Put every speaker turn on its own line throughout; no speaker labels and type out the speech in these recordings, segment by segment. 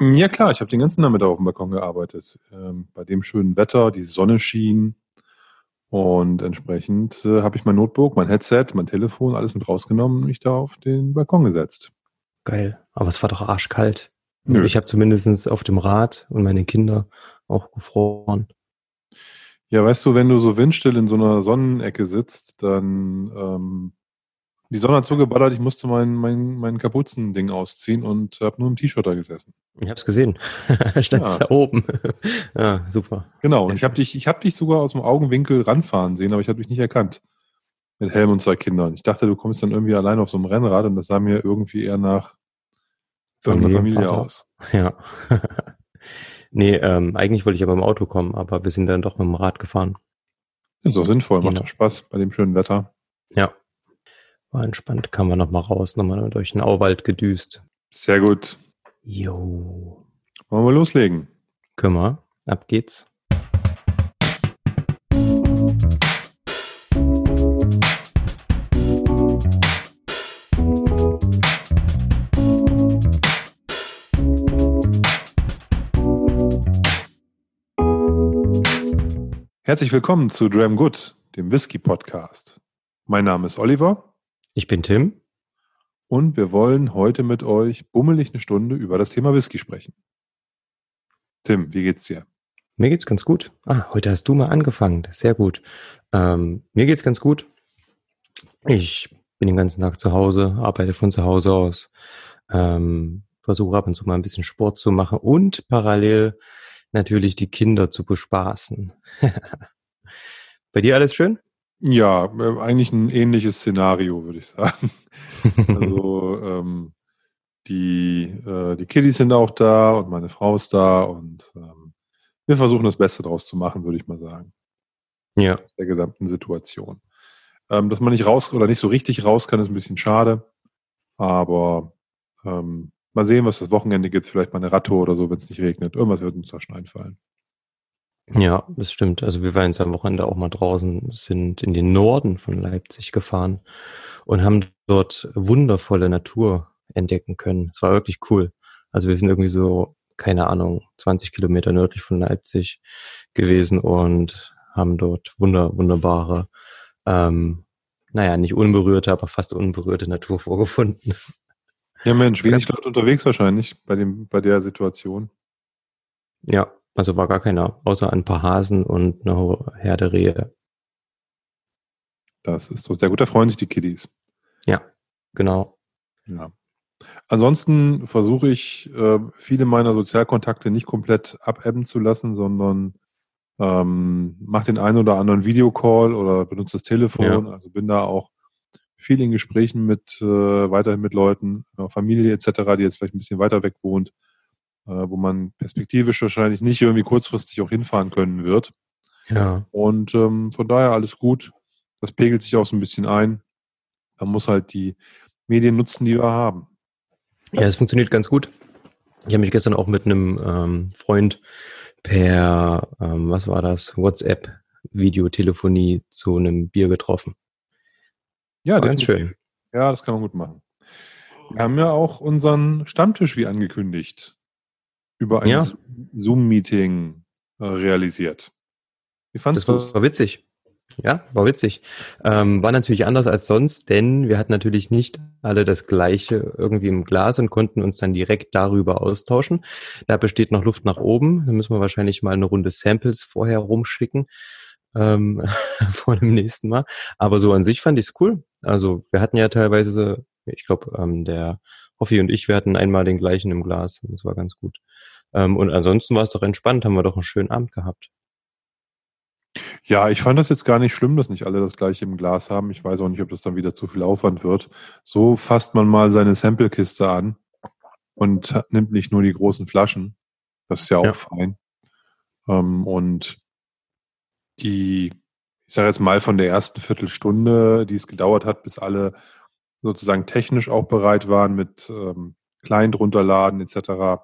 Ja klar, ich habe den ganzen Nachmittag auf dem Balkon gearbeitet. Ähm, bei dem schönen Wetter, die Sonne schien und entsprechend äh, habe ich mein Notebook, mein Headset, mein Telefon, alles mit rausgenommen und mich da auf den Balkon gesetzt.
Geil. Aber es war doch arschkalt.
Nö.
Ich habe zumindest auf dem Rad und meine Kinder auch gefroren.
Ja, weißt du, wenn du so windstill in so einer Sonnenecke sitzt, dann ähm, die Sonne hat so geballert, ich musste mein, mein, mein Kapuzending ausziehen und habe nur im T-Shirt da gesessen.
Ich habe es gesehen. Standst
Ja.
da oben. ja, super.
Genau, und ich habe dich, ich hab dich sogar aus dem Augenwinkel ranfahren sehen, aber ich habe dich nicht erkannt. Mit Helm und zwei Kindern. Ich dachte, du kommst dann irgendwie allein auf so einem Rennrad und das sah mir irgendwie eher nach irgendeiner Familie
Familienvater.
aus.
Ja. nee, ähm, eigentlich wollte ich aber im Auto kommen, aber wir sind dann doch mit dem Rad gefahren.
Ist doch sinnvoll, macht
Genau.
doch Spaß bei dem schönen Wetter.
Ja. War entspannt, kam man nochmal raus, nochmal durch den Auwald gedüst.
Sehr gut.
Jo.
Wollen wir loslegen?
Kümmer, ab geht's.
Herzlich willkommen zu Dram Good, dem Whisky Podcast. Mein Name ist Oliver
Ich bin Tim.
und wir wollen heute mit euch bummelig eine Stunde über das Thema Whisky sprechen. Tim, wie geht's dir?
Mir geht's ganz gut. Ah, heute hast du mal angefangen. Sehr gut. Ähm, mir geht's ganz gut. Ich bin den ganzen Tag zu Hause, arbeite von zu Hause aus, ähm, versuche ab und zu mal ein bisschen Sport zu machen und parallel natürlich die Kinder zu bespaßen. Bei dir alles schön?
Ja, äh, eigentlich ein ähnliches Szenario, würde ich sagen. Also ähm, die, äh, die Kiddies sind auch da und meine Frau ist da und ähm, wir versuchen das Beste draus zu machen, würde ich mal sagen,
ja,
aus der gesamten Situation. Ähm, dass man nicht raus oder nicht so richtig raus kann, ist ein bisschen schade, aber ähm, mal sehen, was das Wochenende gibt. Vielleicht mal eine Radtour oder so, wenn es nicht regnet. Irgendwas wird uns da schon einfallen.
Ja, das stimmt. Also wir waren jetzt am Wochenende auch mal draußen, sind in den Norden von Leipzig gefahren und haben dort wundervolle Natur entdecken können. Es war wirklich cool. Also wir sind irgendwie so, keine Ahnung, 20 Kilometer nördlich von Leipzig gewesen und haben dort wunder, wunderbare, ähm, naja, nicht unberührte, aber fast unberührte Natur vorgefunden.
Ja, Mensch, wenig Leute unterwegs wahrscheinlich bei, dem, bei der Situation.
Ja, also war gar keiner, außer ein paar Hasen und eine Herde Rehe.
Das ist doch sehr gut. Da freuen sich die Kiddies.
Genau.
Ja. Ansonsten versuche ich, äh, viele meiner Sozialkontakte nicht komplett abebben zu lassen, sondern ähm, mache den einen oder anderen Videocall oder benutze das Telefon. Also bin da auch viel in Gesprächen mit äh, weiterhin mit Leuten, äh, Familie etc., die jetzt vielleicht ein bisschen weiter weg wohnt, wo man perspektivisch wahrscheinlich nicht irgendwie kurzfristig auch hinfahren können wird.
Ja.
Und ähm, von daher alles gut. Das pegelt sich auch so ein bisschen ein. Man muss halt die Medien nutzen, die wir haben.
Ja, es funktioniert ganz gut. Ich habe mich gestern auch mit einem ähm, Freund per, ähm, was war das, WhatsApp, Videotelefonie zu einem Bier getroffen.
Ja,
ganz schön.
Ja, das kann man gut machen. Wir haben ja auch unseren Stammtisch wie angekündigt über ein
Ja.
Zo- Zoom-Meeting äh, realisiert. Wie fandest
Das
du
war,
es?
war witzig. Ja, war witzig. Ähm, war natürlich anders als sonst, denn wir hatten natürlich nicht alle das Gleiche irgendwie im Glas und konnten uns dann direkt darüber austauschen. Da besteht noch Luft nach oben. Da müssen wir wahrscheinlich mal eine Runde Samples vorher rumschicken ähm, vor dem nächsten Mal. Aber so an sich fand ich es cool. Also wir hatten ja teilweise, ich glaube, ähm, der Hoffi und ich, wir hatten einmal den gleichen im Glas. Das war ganz gut. Ähm, und ansonsten war es doch entspannt, haben wir doch einen schönen Abend gehabt.
Ja, ich fand das jetzt gar nicht schlimm, dass nicht alle das gleiche im Glas haben. Ich weiß auch nicht, ob das dann wieder zu viel Aufwand wird. So fasst man mal seine Samplekiste an und nimmt nicht nur die großen Flaschen. Das ist ja auch
Ja.
fein. Ähm, und die, ich sage jetzt mal von der ersten Viertelstunde, die es gedauert hat, bis alle sozusagen technisch auch bereit waren mit ähm, Client runterladen etc.,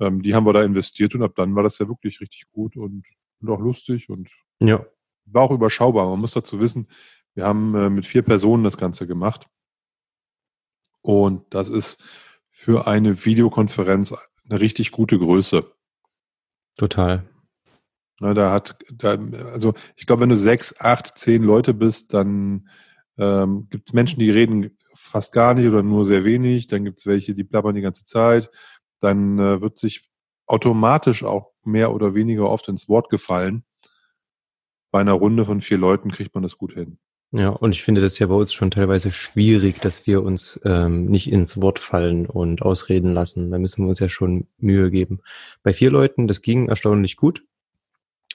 ähm, die haben wir da investiert und ab dann war das ja wirklich richtig gut und, und auch lustig und
Ja,
war auch überschaubar. Man muss dazu wissen, wir haben äh, mit vier Personen das Ganze gemacht. Und das ist für eine Videokonferenz eine richtig gute Größe.
Total.
Ne, da hat, da, also ich glaube, wenn du sechs, acht, zehn Leute bist, dann ähm, gibt es Menschen, die reden fast gar nicht oder nur sehr wenig. Dann gibt es welche, die plappern die ganze Zeit. Dann äh, wird sich automatisch auch mehr oder weniger oft ins Wort gefallen. Bei einer Runde von vier Leuten kriegt man das gut hin.
Ja, und ich finde das ja bei uns schon teilweise schwierig, dass wir uns ähm, nicht ins Wort fallen und ausreden lassen. Da müssen wir uns ja schon Mühe geben. Bei vier Leuten, das ging erstaunlich gut.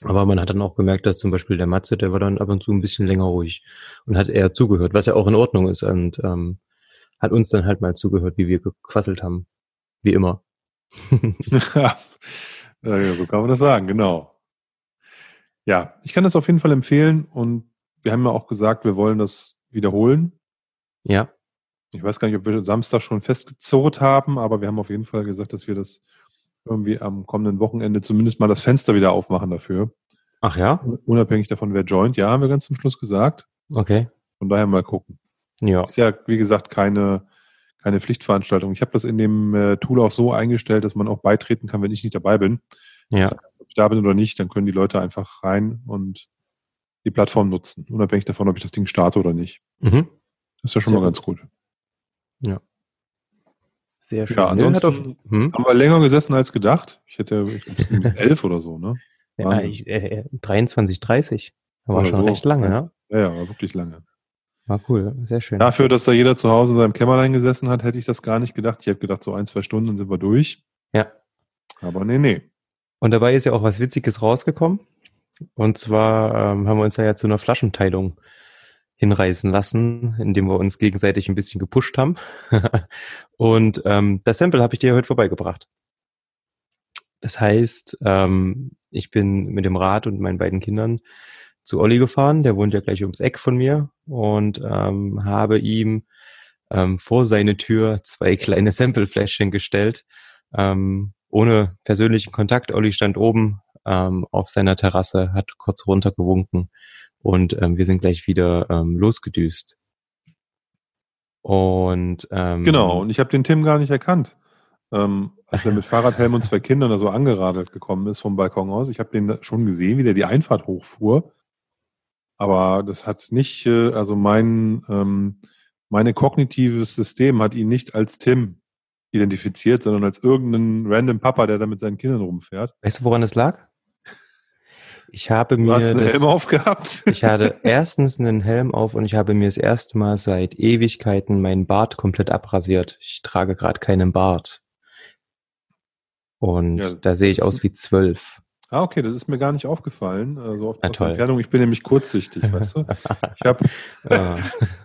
Aber man hat dann auch gemerkt, dass zum Beispiel der Matze, der war dann ab und zu ein bisschen länger ruhig und hat eher zugehört, was ja auch in Ordnung ist und ähm, hat uns dann halt mal zugehört, wie wir gequasselt haben. Wie immer.
ja, so kann man das sagen, genau. Ja, ich kann das auf jeden Fall empfehlen und wir haben ja auch gesagt, wir wollen das wiederholen.
Ja.
Ich weiß gar nicht, ob wir Samstag schon festgezurrt haben, aber wir haben auf jeden Fall gesagt, dass wir das irgendwie am kommenden Wochenende zumindest mal das Fenster wieder aufmachen dafür.
Ach ja?
Unabhängig davon, wer joint. Ja, haben wir ganz zum Schluss gesagt.
Okay.
Von daher mal gucken. Ja. Ist ja, wie gesagt, keine, keine Pflichtveranstaltung. Ich habe das in dem äh, Tool auch so eingestellt, dass man auch beitreten kann, wenn ich nicht dabei bin.
Ja. Heißt,
ob ich da bin oder nicht, dann können die Leute einfach rein und die Plattform nutzen, unabhängig davon, ob ich das Ding starte oder nicht.
Mhm.
Das ist ja schon Sehr mal ganz gut.
Ja. Sehr schön.
Ja, ansonsten auf, hm? haben wir länger gesessen als gedacht. Ich hätte, ich glaube, es elf oder so, ne?
Ja, ich, äh, 23, 30. War oder schon so. recht lange, ja?
Ja, ja, war wirklich lange.
War cool, sehr schön.
Dafür, dass da jeder zu Hause in seinem Kämmerlein gesessen hat, hätte ich das gar nicht gedacht. Ich habe gedacht, so ein, zwei Stunden sind wir durch.
Ja.
Aber nee, nee.
Und dabei ist ja auch was Witziges rausgekommen. Und zwar ähm, haben wir uns da ja zu einer Flaschenteilung hinreißen lassen, indem wir uns gegenseitig ein bisschen gepusht haben. und ähm, das Sample habe ich dir heute vorbeigebracht. Das heißt, ähm, ich bin mit dem Rad und meinen beiden Kindern zu Olli gefahren, der wohnt ja gleich ums Eck von mir und ähm, habe ihm ähm, vor seine Tür zwei kleine Samplefläschchen gestellt, ähm, ohne persönlichen Kontakt. Olli stand oben, ähm, auf seiner Terrasse, hat kurz runtergewunken und ähm, wir sind gleich wieder ähm, losgedüst. Und ähm,
genau, und ich habe den Tim gar nicht erkannt. Ähm, als er mit Fahrradhelm und zwei Kindern da so angeradelt gekommen ist vom Balkon aus. Ich habe den schon gesehen, wie der die Einfahrt hochfuhr. Aber das hat nicht, äh, also mein, ähm, meine kognitives System hat ihn nicht als Tim identifiziert, sondern als irgendeinen random Papa, der da mit seinen Kindern rumfährt.
Weißt du, woran das lag? Ich habe mir.
Du hast einen das, Helm aufgehabt?
Ich hatte erstens einen Helm auf und ich habe mir das erste Mal seit Ewigkeiten meinen Bart komplett abrasiert. Ich trage gerade keinen Bart. Und ja, da sehe ich aus wie zwölf.
Ah, okay, das ist mir gar nicht aufgefallen, äh, so oft aus der Entfernung. Ich bin nämlich kurzsichtig, weißt du? Ich habe ah.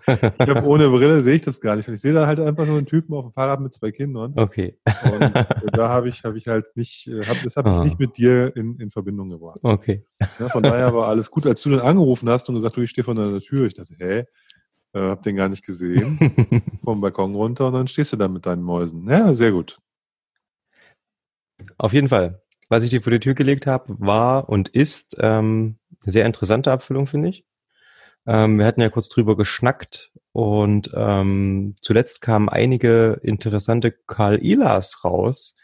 ich hab ohne Brille sehe ich das gar nicht. Ich sehe da halt einfach so einen Typen auf dem Fahrrad mit zwei Kindern.
Okay.
Und äh, da habe ich, habe ich halt nicht, äh, hab, das habe ich ah. nicht mit dir in, in Verbindung gebracht.
Okay.
Ja, von daher war alles gut. Als du dann angerufen hast und gesagt, du, ich stehe vor deiner Tür, ich dachte, hä? Äh, hab den gar nicht gesehen. Vom Balkon runter und dann stehst du da mit deinen Mäusen. Ja, sehr gut.
Auf jeden Fall was ich dir vor die Tür gelegt habe, war und ist ähm, eine sehr interessante Abfüllung, finde ich. Ähm, wir hatten ja kurz drüber geschnackt und ähm, zuletzt kamen einige interessante Karl Ilas raus.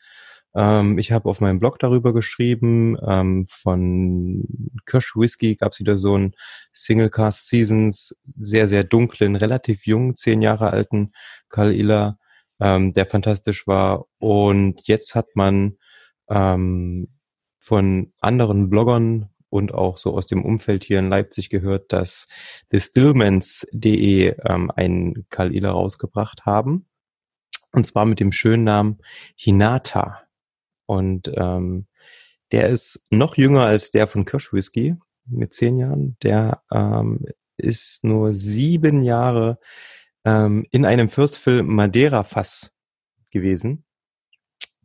Ähm, ich habe auf meinem Blog darüber geschrieben. Ähm, von Kirsch Whisky gab es wieder so einen Single Cast Seasons, sehr, sehr dunklen, relativ jungen, zehn Jahre alten Karl Ila, ähm, der fantastisch war. Und jetzt hat man ähm, von anderen Bloggern und auch so aus dem Umfeld hier in Leipzig gehört, dass thestillmans.de ähm, einen Kalila rausgebracht haben. Und zwar mit dem schönen Namen Hinata. Und ähm, der ist noch jünger als der von Kirschwhisky mit zehn Jahren. Der ähm, ist nur sieben Jahre ähm, in einem Fürstfilm Madeira-Fass gewesen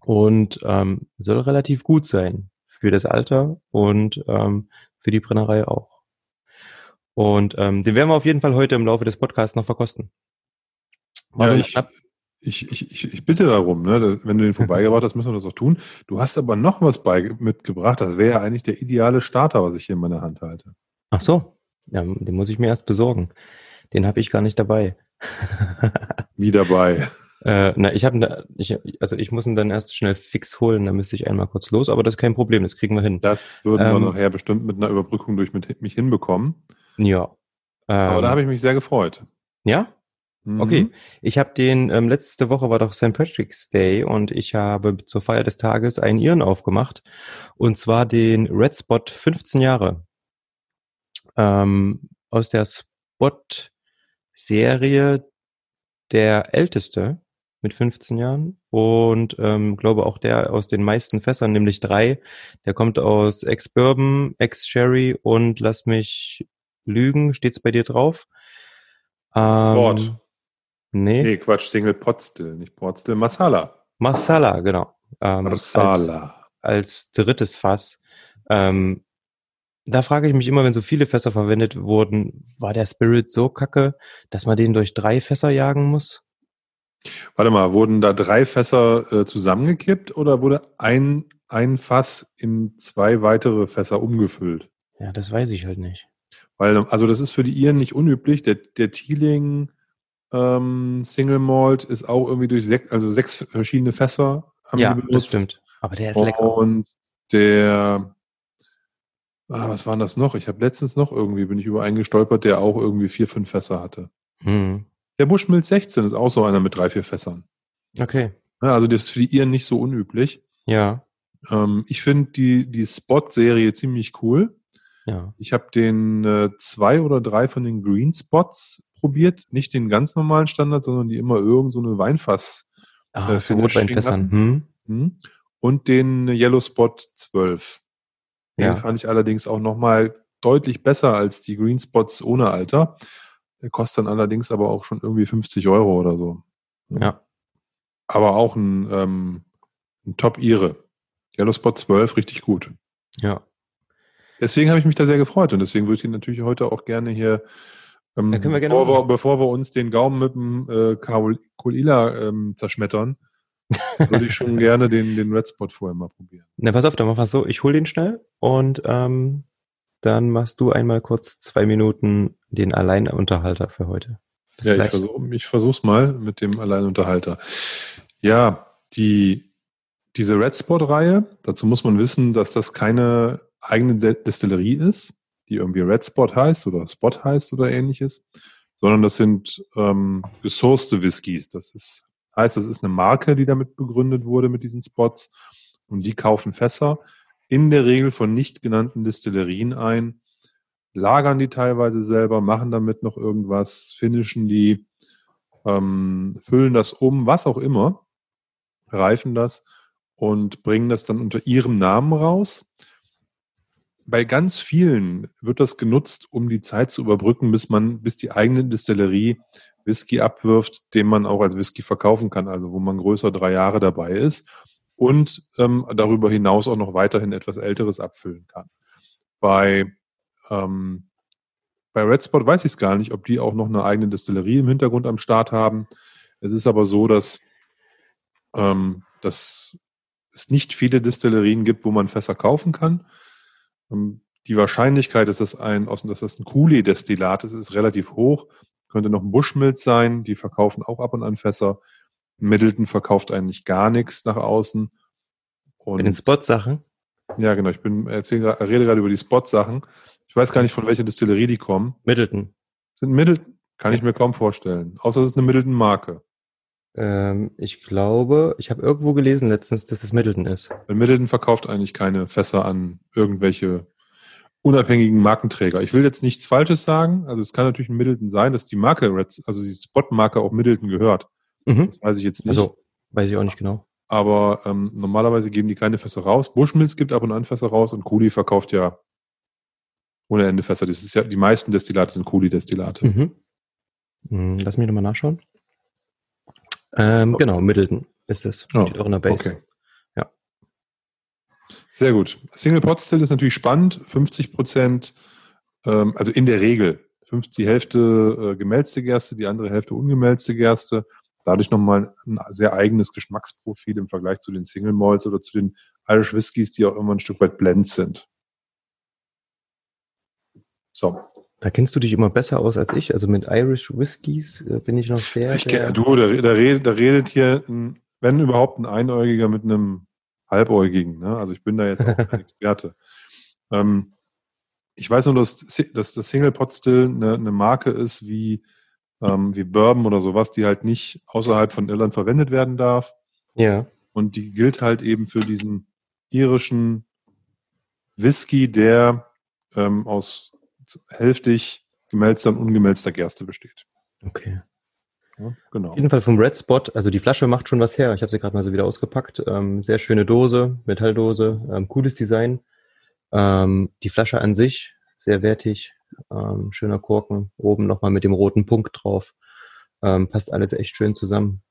und ähm, soll relativ gut sein für das Alter und ähm, für die Brennerei auch. Und ähm, den werden wir auf jeden Fall heute im Laufe des Podcasts noch verkosten.
ja, ich, ich, ich, ich bitte darum, ne, wenn du den vorbeigebracht hast, müssen wir das auch tun. Du hast aber noch was bei, mitgebracht. Das wäre ja eigentlich der ideale Starter, was ich hier in meiner Hand halte.
Ach so, ja, den muss ich mir erst besorgen. Den habe ich gar nicht dabei.
Wie dabei?
Äh, na, ich habe, ich, also ich muss ihn dann erst schnell fix holen, da müsste ich einmal kurz los, aber das ist kein Problem, das kriegen wir hin.
Das würden ähm, wir nachher bestimmt mit einer Überbrückung durch mit, mich hinbekommen.
Ja.
Ähm, aber da ähm, habe ich mich sehr gefreut.
Ja? Mhm. Okay. Ich habe den, ähm, letzte Woche war doch St. Patrick's Day und ich habe zur Feier des Tages einen Iren aufgemacht. Und zwar den Red Spot 15 Jahre. Ähm, aus der Spot-Serie der älteste mit 15 Jahren und ähm, glaube auch der aus den meisten Fässern, nämlich drei. Der kommt aus Ex-Bourbon, Ex-Sherry und lass mich lügen, steht's bei dir drauf?
Ähm, Port. Nee. Nee, Quatsch, Single Pot Still, nicht Port Still, Masala.
Masala, genau.
Ähm, Masala.
Als, als drittes Fass. Ähm, da frage ich mich immer, wenn so viele Fässer verwendet wurden, war der Spirit so kacke, dass man den durch drei Fässer jagen muss?
Warte mal, wurden da drei Fässer äh, zusammengekippt oder wurde ein, ein Fass in zwei weitere Fässer umgefüllt?
Ja, das weiß ich halt nicht.
Weil, also das ist für die Iren nicht unüblich. Der, der Teeling ähm, Single Malt ist auch irgendwie durch sechs, also sechs verschiedene Fässer
haben ja, das stimmt. Aber der ist lecker.
Und der ah, was war das noch? Ich habe letztens noch irgendwie, bin ich über einen gestolpert, der auch irgendwie vier, fünf Fässer hatte. Hm. Der Bushmills 16 ist auch so einer mit drei, vier Fässern.
Okay.
Ja, also das ist für die Iren nicht so unüblich.
Ja.
Ähm, ich finde die, die Spot-Serie ziemlich cool.
Ja.
Ich habe den äh, zwei oder drei von den Green Spots probiert. Nicht den ganz normalen Standard, sondern die immer irgend so eine Weinfass.
Ah, äh, so Rotweinfässern. Hm.
Hm. Und den Yellow Spot 12. Den ja. fand ich allerdings auch nochmal deutlich besser als die Green Spots ohne Alter. Der kostet dann allerdings aber auch schon irgendwie 50 Euro oder so.
Ja.
Aber auch ein, ähm, ein Top-Ire. Yellow Spot 12, richtig gut.
Ja.
Deswegen habe ich mich da sehr gefreut und deswegen würde ich ihn natürlich heute auch gerne hier,
ähm,
bevor, wir, bevor, wir, uns den Gaumen mit dem äh, Kolila ähm, zerschmettern, würde ich schon gerne den, den Red Spot vorher mal probieren.
Na, pass auf, dann machen wir es so. Ich hole den schnell und ähm, dann machst du einmal kurz zwei Minuten den Alleinunterhalter für heute.
Bis ja, gleich. ich versuche ich versuch's mal mit dem Alleinunterhalter. Ja, die, diese Red Spot-Reihe, dazu muss man wissen, dass das keine eigene Destillerie ist, die irgendwie Red Spot heißt oder Spot heißt oder ähnliches, sondern das sind ähm, gesourcete Whiskys. Das ist Heißt, das ist eine Marke, die damit begründet wurde mit diesen Spots und die kaufen Fässer in der Regel von nicht genannten Distillerien ein, lagern die teilweise selber, machen damit noch irgendwas, finishen die, ähm, füllen das um, was auch immer, reifen das und bringen das dann unter ihrem Namen raus. Bei ganz vielen wird das genutzt, um die Zeit zu überbrücken, bis man, bis die eigene Distillerie Whisky abwirft, den man auch als Whisky verkaufen kann, also wo man größer drei Jahre dabei ist und ähm, darüber hinaus auch noch weiterhin etwas Älteres abfüllen kann. Bei, ähm, bei Red Spot weiß ich es gar nicht, ob die auch noch eine eigene Destillerie im Hintergrund am Start haben. Es ist aber so, dass, ähm, dass es nicht viele Destillerien gibt, wo man Fässer kaufen kann. Ähm, die Wahrscheinlichkeit, dass das ein, dass das ein Cooley-Destillat ist, ist relativ hoch. Könnte noch ein Bushmills sein, die verkaufen auch ab und an Fässer. Middleton verkauft eigentlich gar nichts nach außen.
Und In den Spot-Sachen?
Ja, genau. Ich bin, erzähle, rede gerade über die Spot-Sachen. Ich weiß gar nicht, von welcher Distillerie die kommen.
Middleton.
Sind Middleton? Kann ich mir kaum vorstellen. Außer es ist eine Middleton-Marke.
Ähm, ich glaube, ich habe irgendwo gelesen letztens, dass es Middleton ist.
Weil Middleton verkauft eigentlich keine Fässer an irgendwelche unabhängigen Markenträger. Ich will jetzt nichts Falsches sagen. Also es kann natürlich ein Middleton sein, dass die Marke Reds, also die Spot-Marke auch Middleton gehört. Mhm. Das weiß ich jetzt nicht. Also
weiß ich auch nicht genau.
Aber ähm, normalerweise geben die keine Fässer raus. Bushmills gibt ab und an Fässer raus und Kuli verkauft ja ohne Ende Fässer. Das ist ja, die meisten Destillate sind Kuli-Destillate.
Mhm. Hm, lass mich nochmal nachschauen. Ähm, okay. Genau, Middleton ist es.
Oh, Steht auch in der Base. Okay. Sehr gut. Single Pot Still ist natürlich spannend. 50 Prozent, ähm, also in der Regel, 50, die Hälfte äh, gemälzte Gerste, die andere Hälfte ungemälzte Gerste. Dadurch nochmal ein sehr eigenes Geschmacksprofil im Vergleich zu den Single Malts oder zu den Irish Whiskys, die auch immer ein Stück weit blend sind. So.
Da kennst du dich immer besser aus als ich. Also mit Irish Whiskies äh, bin ich noch sehr.
Ich kenn, du, da, da, redet, da redet hier, ein, wenn überhaupt, ein Einäugiger mit einem Halbäugigen. Ne? Also ich bin da jetzt auch kein Experte. Ähm, ich weiß nur, dass, dass das Single Pot Still eine, eine Marke ist wie, ähm, wie Bourbon oder sowas, die halt nicht außerhalb von Irland verwendet werden darf.
Ja.
Und die gilt halt eben für diesen irischen Whisky, der ähm, aus hälftig gemälzter und ungemälzter Gerste besteht.
Okay.
Ja, genau.
Auf jeden Fall vom Red Spot, also die Flasche macht schon was her. Ich habe sie gerade mal so wieder ausgepackt. Ähm, sehr schöne Dose, Metalldose, ähm, cooles Design. Ähm, die Flasche an sich, sehr wertig, ähm, schöner Korken, oben nochmal mit dem roten Punkt drauf. Ähm, passt alles echt schön zusammen.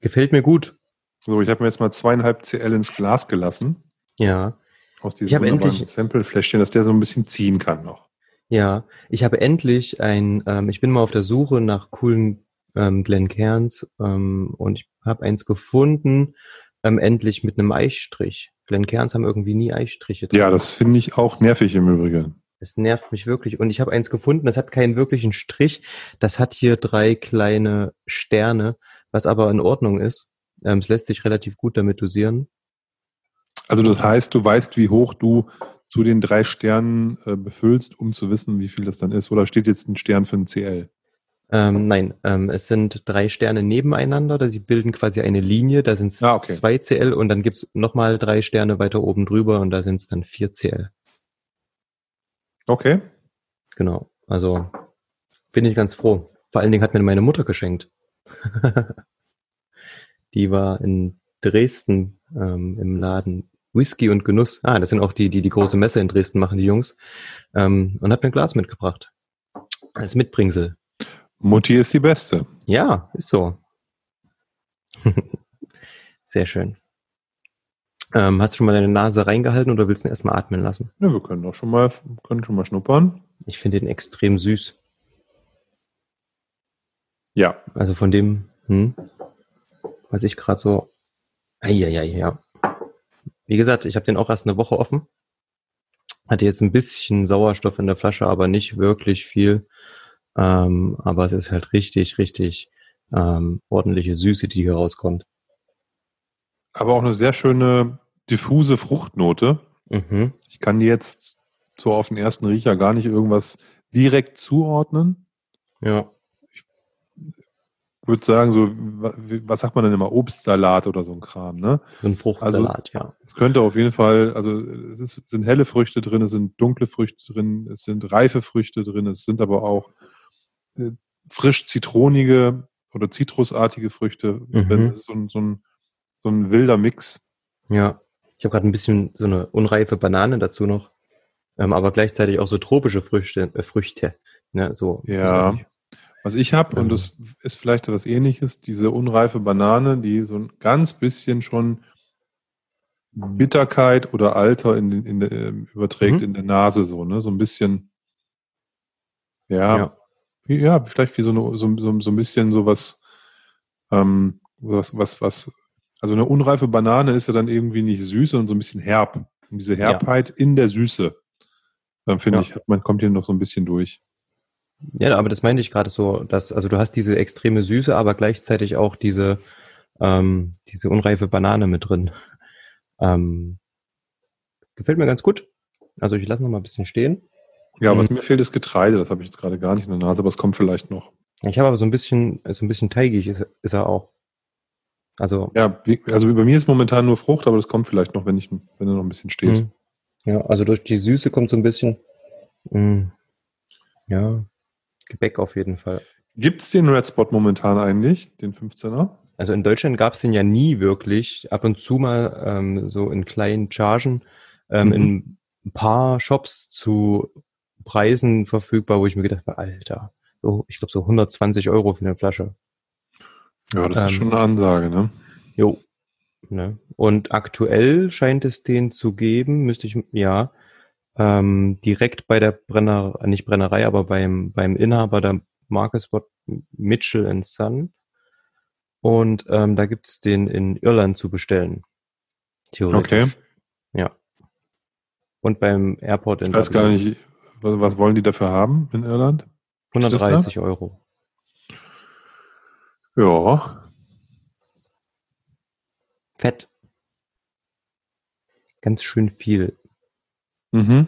Gefällt mir gut.
So, ich habe mir jetzt mal zweieinhalb CL ins Glas gelassen.
Ja.
Aus diesem
endlich
Sample-Fläschchen, dass der so ein bisschen ziehen kann noch.
Ja, ich habe endlich ein, ähm, ich bin mal auf der Suche nach coolen ähm, Glen Cairns ähm, und ich habe eins gefunden, ähm, endlich mit einem Eichstrich. Glen Cairns haben irgendwie nie Eichstriche
drin. Ja, das finde ich auch nervig im Übrigen.
Es nervt mich wirklich. Und ich habe eins gefunden, das hat keinen wirklichen Strich. Das hat hier drei kleine Sterne, was aber in Ordnung ist. Ähm, es lässt sich relativ gut damit dosieren.
Also das heißt, du weißt, wie hoch du zu den drei Sternen äh, befüllst, um zu wissen, wie viel das dann ist? Oder steht jetzt ein Stern für ein CL?
Ähm, nein, ähm, es sind drei Sterne nebeneinander, sie bilden quasi eine Linie, da sind es ah, okay. zwei CL und dann gibt's nochmal drei Sterne weiter oben drüber und da sind es dann vier CL.
Okay.
Genau, also bin ich ganz froh. Vor allen Dingen hat mir meine Mutter geschenkt. Die war in Dresden ähm, im Laden Whisky und Genuss. Ah, das sind auch die, die die große Messe in Dresden machen, die Jungs. Ähm, und hat mir ein Glas mitgebracht. Als Mitbringsel.
Mutti ist die Beste.
Ja, ist so. Sehr schön. Ähm, hast du schon mal deine Nase reingehalten oder willst du ihn erstmal atmen lassen?
Ja, wir können doch schon mal, können schon mal schnuppern.
Ich finde den extrem süß.
Ja.
Also von dem, hm, was ich gerade so. Eieiei, ja. Wie gesagt, ich habe den auch erst eine Woche offen. Hatte jetzt ein bisschen Sauerstoff in der Flasche, aber nicht wirklich viel. Ähm, aber es ist halt richtig, richtig ähm, ordentliche Süße, die hier rauskommt.
Aber auch eine sehr schöne diffuse Fruchtnote. Mhm. Ich kann jetzt so auf den ersten Riecher gar nicht irgendwas direkt zuordnen.
Ja
würde sagen, so, was sagt man denn immer? Obstsalat oder so ein Kram, ne?
So ein Fruchtsalat,
also, ja. Es könnte auf jeden Fall, also es ist, sind helle Früchte drin, es sind dunkle Früchte drin, es sind reife Früchte drin, es sind aber auch äh, frisch zitronige oder zitrusartige Früchte. Mhm. So, so, ein, so ein wilder Mix.
Ja, ich habe gerade ein bisschen so eine unreife Banane dazu noch, ähm, aber gleichzeitig auch so tropische Früchte, äh, Früchte. Ne, so,
ja. So was ich habe, und das ist vielleicht etwas ähnliches, diese unreife Banane, die so ein ganz bisschen schon Bitterkeit oder Alter in, in, in ähm, überträgt mhm. in der Nase, so, ne? So ein bisschen, ja, ja, wie, ja vielleicht wie so, eine, so, so, so ein bisschen sowas, ähm, was, was, was, also eine unreife Banane ist ja dann irgendwie nicht süß, sondern so ein bisschen herb. Und diese Herbheit ja. in der Süße, dann finde ja. ich, man kommt hier noch so ein bisschen durch.
Ja, aber das meinte ich gerade so, dass, also du hast diese extreme Süße, aber gleichzeitig auch diese, ähm, diese unreife Banane mit drin. Ähm, gefällt mir ganz gut. Also ich lasse noch mal ein bisschen stehen.
Ja, was mhm. mir fehlt, ist Getreide. Das habe ich jetzt gerade gar nicht in der Nase, aber es kommt vielleicht noch.
Ich habe aber so ein bisschen, so ein bisschen teigig ist, ist er auch. Also.
Ja, wie, also bei mir ist momentan nur Frucht, aber das kommt vielleicht noch, wenn ich, wenn er noch ein bisschen steht. Mhm.
Ja, also durch die Süße kommt so ein bisschen, mh, ja, Gebäck auf jeden Fall.
Gibt es den Red Spot momentan eigentlich, den 15er?
Also in Deutschland gab es den ja nie wirklich. Ab und zu mal ähm, so in kleinen Chargen ähm, mhm. in ein paar Shops zu Preisen verfügbar, wo ich mir gedacht habe, Alter, so, ich glaube so 120 Euro für eine Flasche.
Ja, das ähm, ist schon eine Ansage, ne?
Jo. Ne? Und aktuell scheint es den zu geben, müsste ich, ja, ähm, direkt bei der Brenner, nicht Brennerei, aber beim, beim Inhaber der Marke Spot Mitchell Son. Und ähm, da gibt's den in Irland zu bestellen.
Theoretisch. Okay.
Ja. Und beim Airport
in Ich weiß gar nicht, Was, was wollen die dafür haben in Irland?
130 Euro.
Ja.
Fett. Ganz schön viel.
Mhm.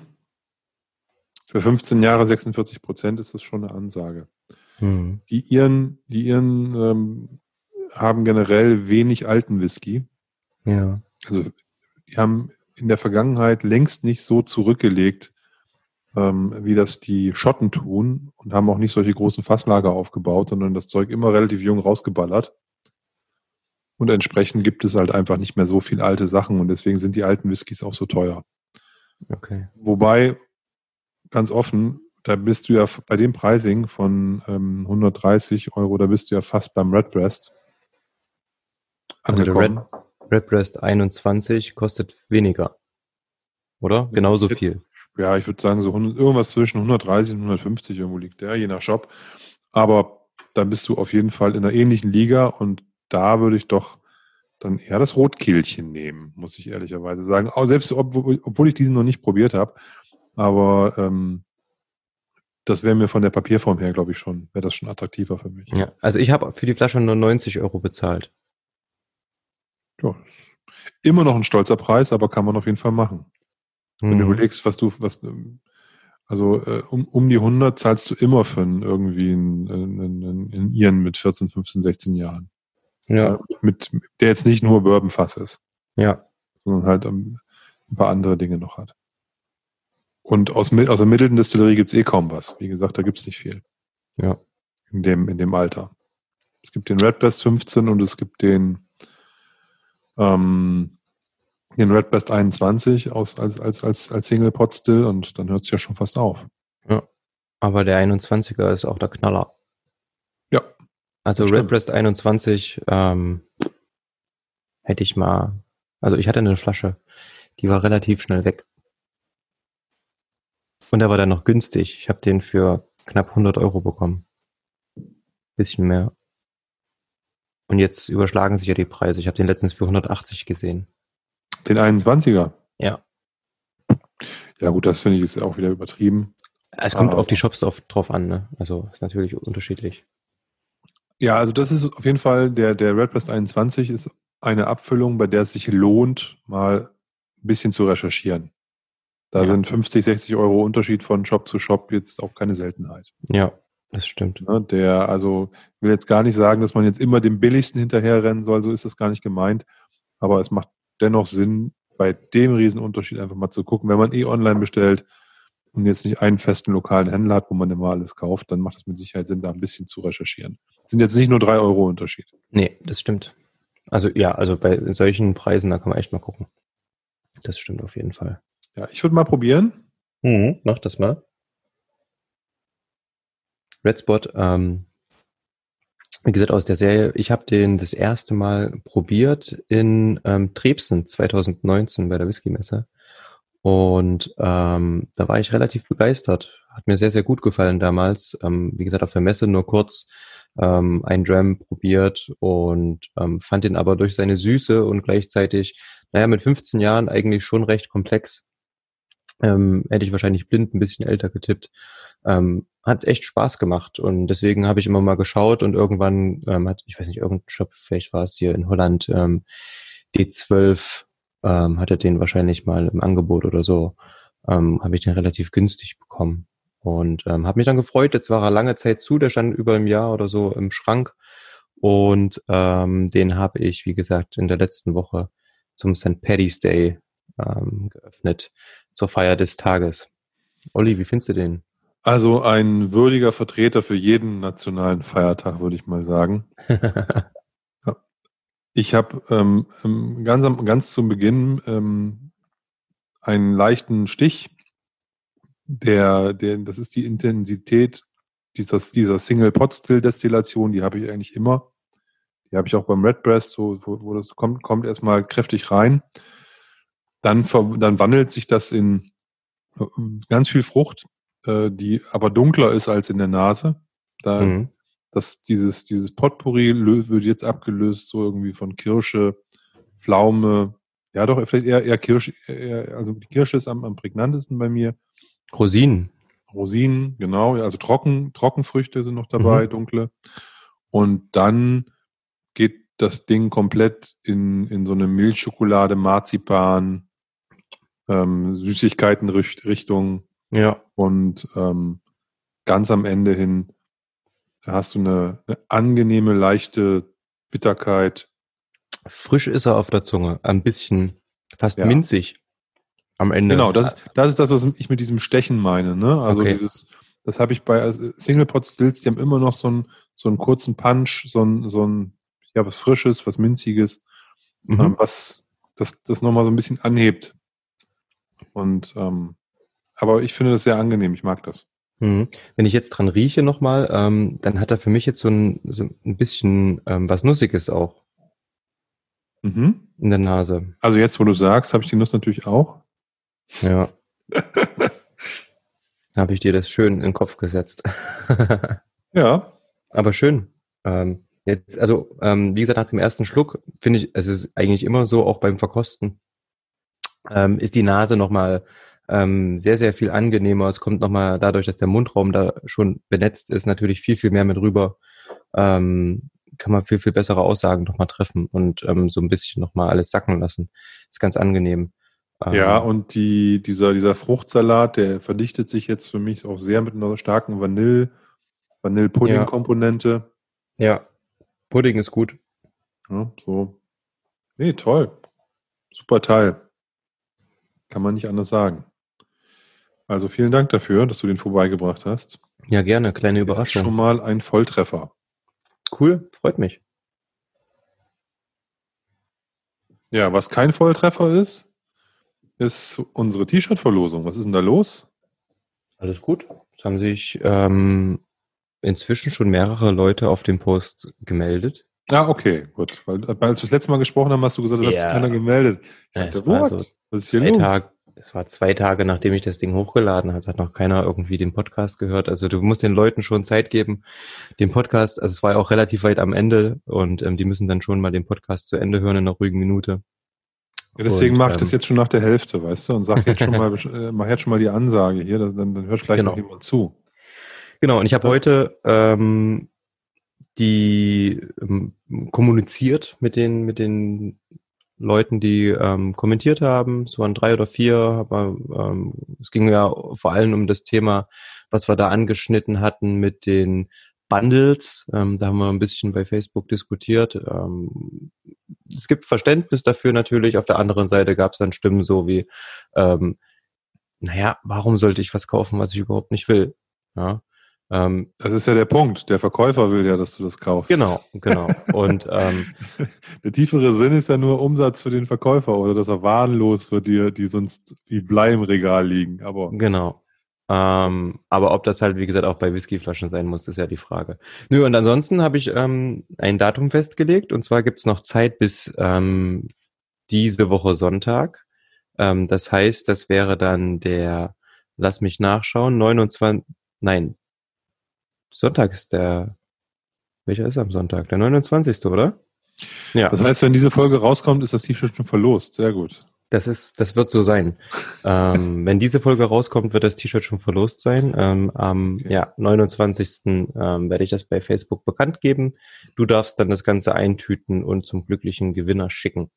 Für 15 Jahre 46 Prozent ist das schon eine Ansage.
Mhm.
Die Iren, die Iren ähm, haben generell wenig alten Whisky.
Ja.
Also die haben in der Vergangenheit längst nicht so zurückgelegt, ähm, wie das die Schotten tun und haben auch nicht solche großen Fasslager aufgebaut, sondern das Zeug immer relativ jung rausgeballert. Und entsprechend gibt es halt einfach nicht mehr so viel alte Sachen und deswegen sind die alten Whiskys auch so teuer.
Okay.
Wobei, ganz offen, da bist du ja bei dem Pricing von ähm, 130 Euro, da bist du ja fast beim Redbreast.
Also der Red, Redbreast 21 kostet weniger. Oder? Genauso viel.
Ja, ich würde sagen, so 100, irgendwas zwischen 130 und 150 irgendwo liegt der, je nach Shop. Aber dann bist du auf jeden Fall in einer ähnlichen Liga und da würde ich doch dann eher das Rotkehlchen nehmen, muss ich ehrlicherweise sagen. Auch selbst obwohl, obwohl ich diesen noch nicht probiert habe. Aber ähm, das wäre mir von der Papierform her, glaube ich, schon, wäre das schon attraktiver für mich.
Ja, also ich habe für die Flasche nur 90 Euro bezahlt.
Ja, immer noch ein stolzer Preis, aber kann man auf jeden Fall machen. Wenn du
Mhm.
überlegst, was du, was, also äh, um, um die 100 zahlst du immer für einen, irgendwie einen, einen, einen, Iren mit 14, 15, 16 Jahren.
Ja,
Mit, der jetzt nicht nur Bourbonfass ist,
ja.
sondern halt ähm, ein paar andere Dinge noch hat. Und aus, aus der Mitteldistillerie gibt's eh kaum was. Wie gesagt, da gibt's nicht viel
Ja.
in dem, in dem Alter. Es gibt den Redbreast 15 und es gibt den, ähm, den Redbreast 21 aus, als, als, als, als Single Pot Still und dann hört es ja schon fast auf.
Aber der 21er ist auch der Knaller.
Ja.
Also. Redbreast 21 ähm, hätte ich mal, also ich hatte eine Flasche, die war relativ schnell weg. Und der war dann noch günstig. Ich habe den für knapp 100 Euro bekommen. Bisschen mehr. Und jetzt überschlagen sich ja die Preise. Ich habe den letztens für 180 gesehen.
Den 21er.
Ja.
Ja gut, das finde ich ist auch wieder übertrieben.
Es kommt
Ah.
auf die Shops auf, drauf an, ne? Also ist natürlich unterschiedlich.
Ja, also das ist auf jeden Fall, der, der Redbreast 21 ist eine Abfüllung, bei der es sich lohnt, mal ein bisschen zu recherchieren. Da
Ja.
sind 50, 60 Euro Unterschied von Shop zu Shop jetzt auch keine Seltenheit.
Ja, das stimmt.
Ne, der, also ich will jetzt gar nicht sagen, dass man jetzt immer dem billigsten hinterherrennen soll, so ist das gar nicht gemeint. Aber es macht dennoch Sinn, bei dem Riesenunterschied einfach mal zu gucken. Wenn man eh online bestellt und jetzt nicht einen festen lokalen Händler hat, wo man immer alles kauft, dann macht es mit Sicherheit Sinn, da ein bisschen zu recherchieren. Es sind jetzt nicht nur drei Euro Unterschied.
Nee, das stimmt. Also ja, also bei solchen Preisen, da kann man echt mal gucken. Das stimmt auf jeden Fall.
Ja, ich würde mal probieren.
Mhm, mach das mal. Red Spot, ähm, wie gesagt, aus der Serie, ich habe den das erste Mal probiert in ähm, Trebsen 2019 bei der Whisky-Messe. Und ähm, da war ich relativ begeistert. Hat mir sehr, sehr gut gefallen damals. Ähm, wie gesagt, auf der Messe nur kurz ähm, ein Dram probiert und ähm, fand ihn aber durch seine Süße und gleichzeitig, naja, mit 15 Jahren eigentlich schon recht komplex. Ähm, hätte ich wahrscheinlich blind ein bisschen älter getippt. Ähm, hat echt Spaß gemacht und deswegen habe ich immer mal geschaut und irgendwann ähm, hat, ich weiß nicht, irgendein Shop, vielleicht war es hier in Holland, ähm, D12 ähm, hatte den wahrscheinlich mal im Angebot oder so, ähm, habe ich den relativ günstig bekommen und ähm, habe mich dann gefreut. Jetzt war er lange Zeit zu, der stand über einem Jahr oder so im Schrank und ähm, den habe ich, wie gesagt, in der letzten Woche zum St. Paddy's Day ähm, geöffnet zur Feier des Tages. Olli, wie findest du den?
Also ein würdiger Vertreter für jeden nationalen Feiertag, würde ich mal sagen. Ich habe ähm, ähm, ganz, am- ganz zum Beginn ähm, einen leichten Stich. Der, der, das ist die Intensität dieser, dieser Single-Pot-Still-Destillation, die habe ich eigentlich immer. Die habe ich auch beim Redbreast, so, wo, wo das kommt, kommt erstmal kräftig rein. Dann, dann wandelt sich das in äh, ganz viel Frucht, äh, die aber dunkler ist als in der Nase. Da,
Mhm.
dass dieses, dieses Potpourri wird jetzt abgelöst, so irgendwie von Kirsche, Pflaume, ja doch, vielleicht eher, eher Kirsche, eher, also die Kirsche ist am, am prägnantesten bei mir.
Rosinen.
Rosinen, genau, also trocken, Trockenfrüchte sind noch dabei,
Mhm.
dunkle. Und dann geht das Ding komplett in, in so eine Milchschokolade, Marzipan, ähm, Süßigkeiten-Richtung
Ja.
und ähm, ganz am Ende hin hast du eine, eine angenehme, leichte Bitterkeit.
Frisch ist er auf der Zunge. Ein bisschen fast
Ja.
minzig am Ende.
Genau, das, ist- das ist das, was ich mit diesem Stechen meine. Ne? Also
Okay.
dieses, das habe ich bei also Single Pot Stills, die haben immer noch so einen, so einen kurzen Punch, so ein, so ein, ja, was Frisches, was Minziges,
Mhm.
ähm, was das, das nochmal so ein bisschen anhebt. Und ähm, aber ich finde das sehr angenehm, ich mag das.
Mhm. Wenn ich jetzt dran rieche nochmal, ähm, dann hat er für mich jetzt so ein, so ein bisschen ähm, was Nussiges auch
Mhm.
in der Nase.
Also jetzt, wo du sagst, habe ich die Nuss natürlich auch.
Ja. Habe ich dir das schön in den Kopf gesetzt.
Ja.
Aber schön. Ähm, jetzt, also, ähm, wie gesagt, nach dem ersten Schluck finde ich, es ist eigentlich immer so, auch beim Verkosten, ähm, ist die Nase nochmal ähm, sehr, sehr viel angenehmer. Es kommt nochmal dadurch, dass der Mundraum da schon benetzt ist, natürlich viel, viel mehr mit rüber. Ähm, kann man viel, viel bessere Aussagen nochmal treffen und ähm, so ein bisschen nochmal alles sacken lassen. Ist ganz angenehm. Ähm,
Ja, und die, dieser, dieser Fruchtsalat, der verdichtet sich jetzt für mich auch sehr mit einer starken Vanille, Vanille-Pudding-Komponente.
ja, Pudding ist gut.
Ja, so. Nee, toll. Super Teil. Kann man nicht anders sagen. Also vielen Dank dafür, dass du den vorbeigebracht hast.
Ja, gerne. Kleine
Schon
Überraschung.
mal ein Volltreffer.
Cool, freut mich.
Ja, was kein Volltreffer ist, ist unsere T-Shirt-Verlosung. Was ist denn da los?
Alles gut. Es haben sich ähm, inzwischen schon mehrere Leute auf den Post gemeldet.
Ah, okay, gut. Weil, als wir das letzte Mal gesprochen haben, hast du gesagt, es hat sich
Ja.
keiner gemeldet. Ich
Ja,
dachte,
es war so
was ist hier
Zwei
los?
Tage, es war zwei Tage, nachdem ich das Ding hochgeladen hat, hat noch keiner irgendwie den Podcast gehört. Also du musst den Leuten schon Zeit geben, den Podcast, also es war ja auch relativ weit am Ende und ähm, die müssen dann schon mal den Podcast zu Ende hören in einer ruhigen Minute.
Ja, deswegen
Und,
mache ich das
ähm,
jetzt schon nach der Hälfte, weißt du, und sag jetzt schon mal, äh, mach jetzt schon mal die Ansage hier, das, dann, dann hört vielleicht
Genau.
noch jemand zu.
Genau, und ich habe
Ja.
heute ähm, die ähm, kommuniziert mit den mit den Leuten, die ähm, kommentiert haben. Es waren drei oder vier, aber ähm, es ging ja vor allem um das Thema, was wir da angeschnitten hatten mit den Bundles. Ähm, da haben wir ein bisschen bei Facebook diskutiert. Ähm, es gibt Verständnis dafür natürlich. Auf der anderen Seite gab es dann Stimmen so wie, ähm, naja, warum sollte ich was kaufen, was ich überhaupt nicht will? Ja. Ähm,
Das ist ja der Punkt. Der Verkäufer will ja, dass du das kaufst.
genau, genau. Und ähm,
Der tiefere Sinn ist ja nur Umsatz für den Verkäufer oder dass er wahnlos für dir, die sonst wie Blei im Regal liegen. Aber
genau. Ähm, aber ob das halt, wie gesagt, auch bei Whiskyflaschen sein muss, ist ja die Frage. Nö, und ansonsten habe ich ähm, ein Datum festgelegt und zwar gibt's noch Zeit bis ähm, diese Woche Sonntag. Ähm, das heißt, das wäre dann der, lass mich nachschauen, 29, nein, Sonntag ist der, welcher ist am Sonntag? Der 29. oder? Ja.
das heißt, wenn diese Folge rauskommt, ist das T-Shirt schon verlost. Sehr gut.
Das ist, das wird so sein. ähm, wenn diese Folge rauskommt, wird das T-Shirt schon verlost sein. Ähm, am
Okay.
ja, 29. Ähm, werde ich das bei Facebook bekannt geben. Du darfst dann das Ganze eintüten und zum glücklichen Gewinner schicken.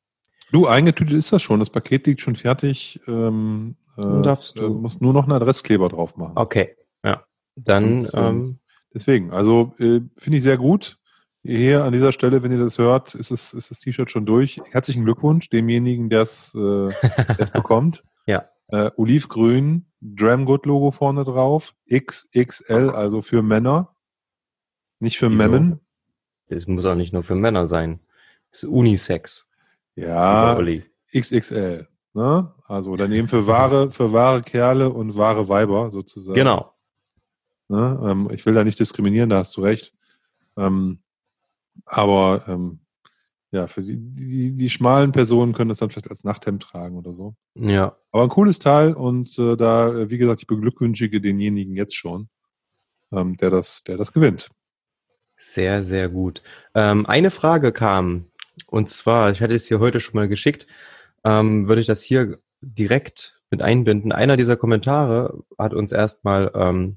Du, eingetütet ist das schon. Das Paket liegt schon fertig. Ähm, äh,
darfst du-
äh, musst nur noch einen Adresskleber drauf machen.
Okay, ja. Dann,
Das, ähm,
ähm,
Deswegen, also äh, finde ich sehr gut. Hier an dieser Stelle, wenn ihr das hört, ist, es, ist das T-Shirt schon durch. Herzlichen Glückwunsch demjenigen, der es äh, der's bekommt.
Ja.
Äh, Olivgrün, Dramgood-Logo vorne drauf. XXL, also für Männer. Nicht für
Wieso?
Memmen.
es muss auch nicht nur für Männer sein. Es ist Unisex.
Ja. XXL. Ne? Also dann eben für wahre, für wahre Kerle und wahre Weiber sozusagen.
Genau.
Ne? Ähm, ich will da nicht diskriminieren, da hast du recht. Ähm, aber ähm, ja, für die, die, die schmalen Personen können das dann vielleicht als Nachthemd tragen oder so.
Ja.
Aber ein cooles Teil und äh, da, äh, wie gesagt, ich beglückwünsche denjenigen jetzt schon, ähm, der, das, der das gewinnt.
Sehr, sehr gut. Ähm, eine Frage kam, und zwar, ich hatte es hier heute schon mal geschickt, ähm, würde ich das hier direkt mit einbinden. Einer dieser Kommentare hat uns erstmal, ähm,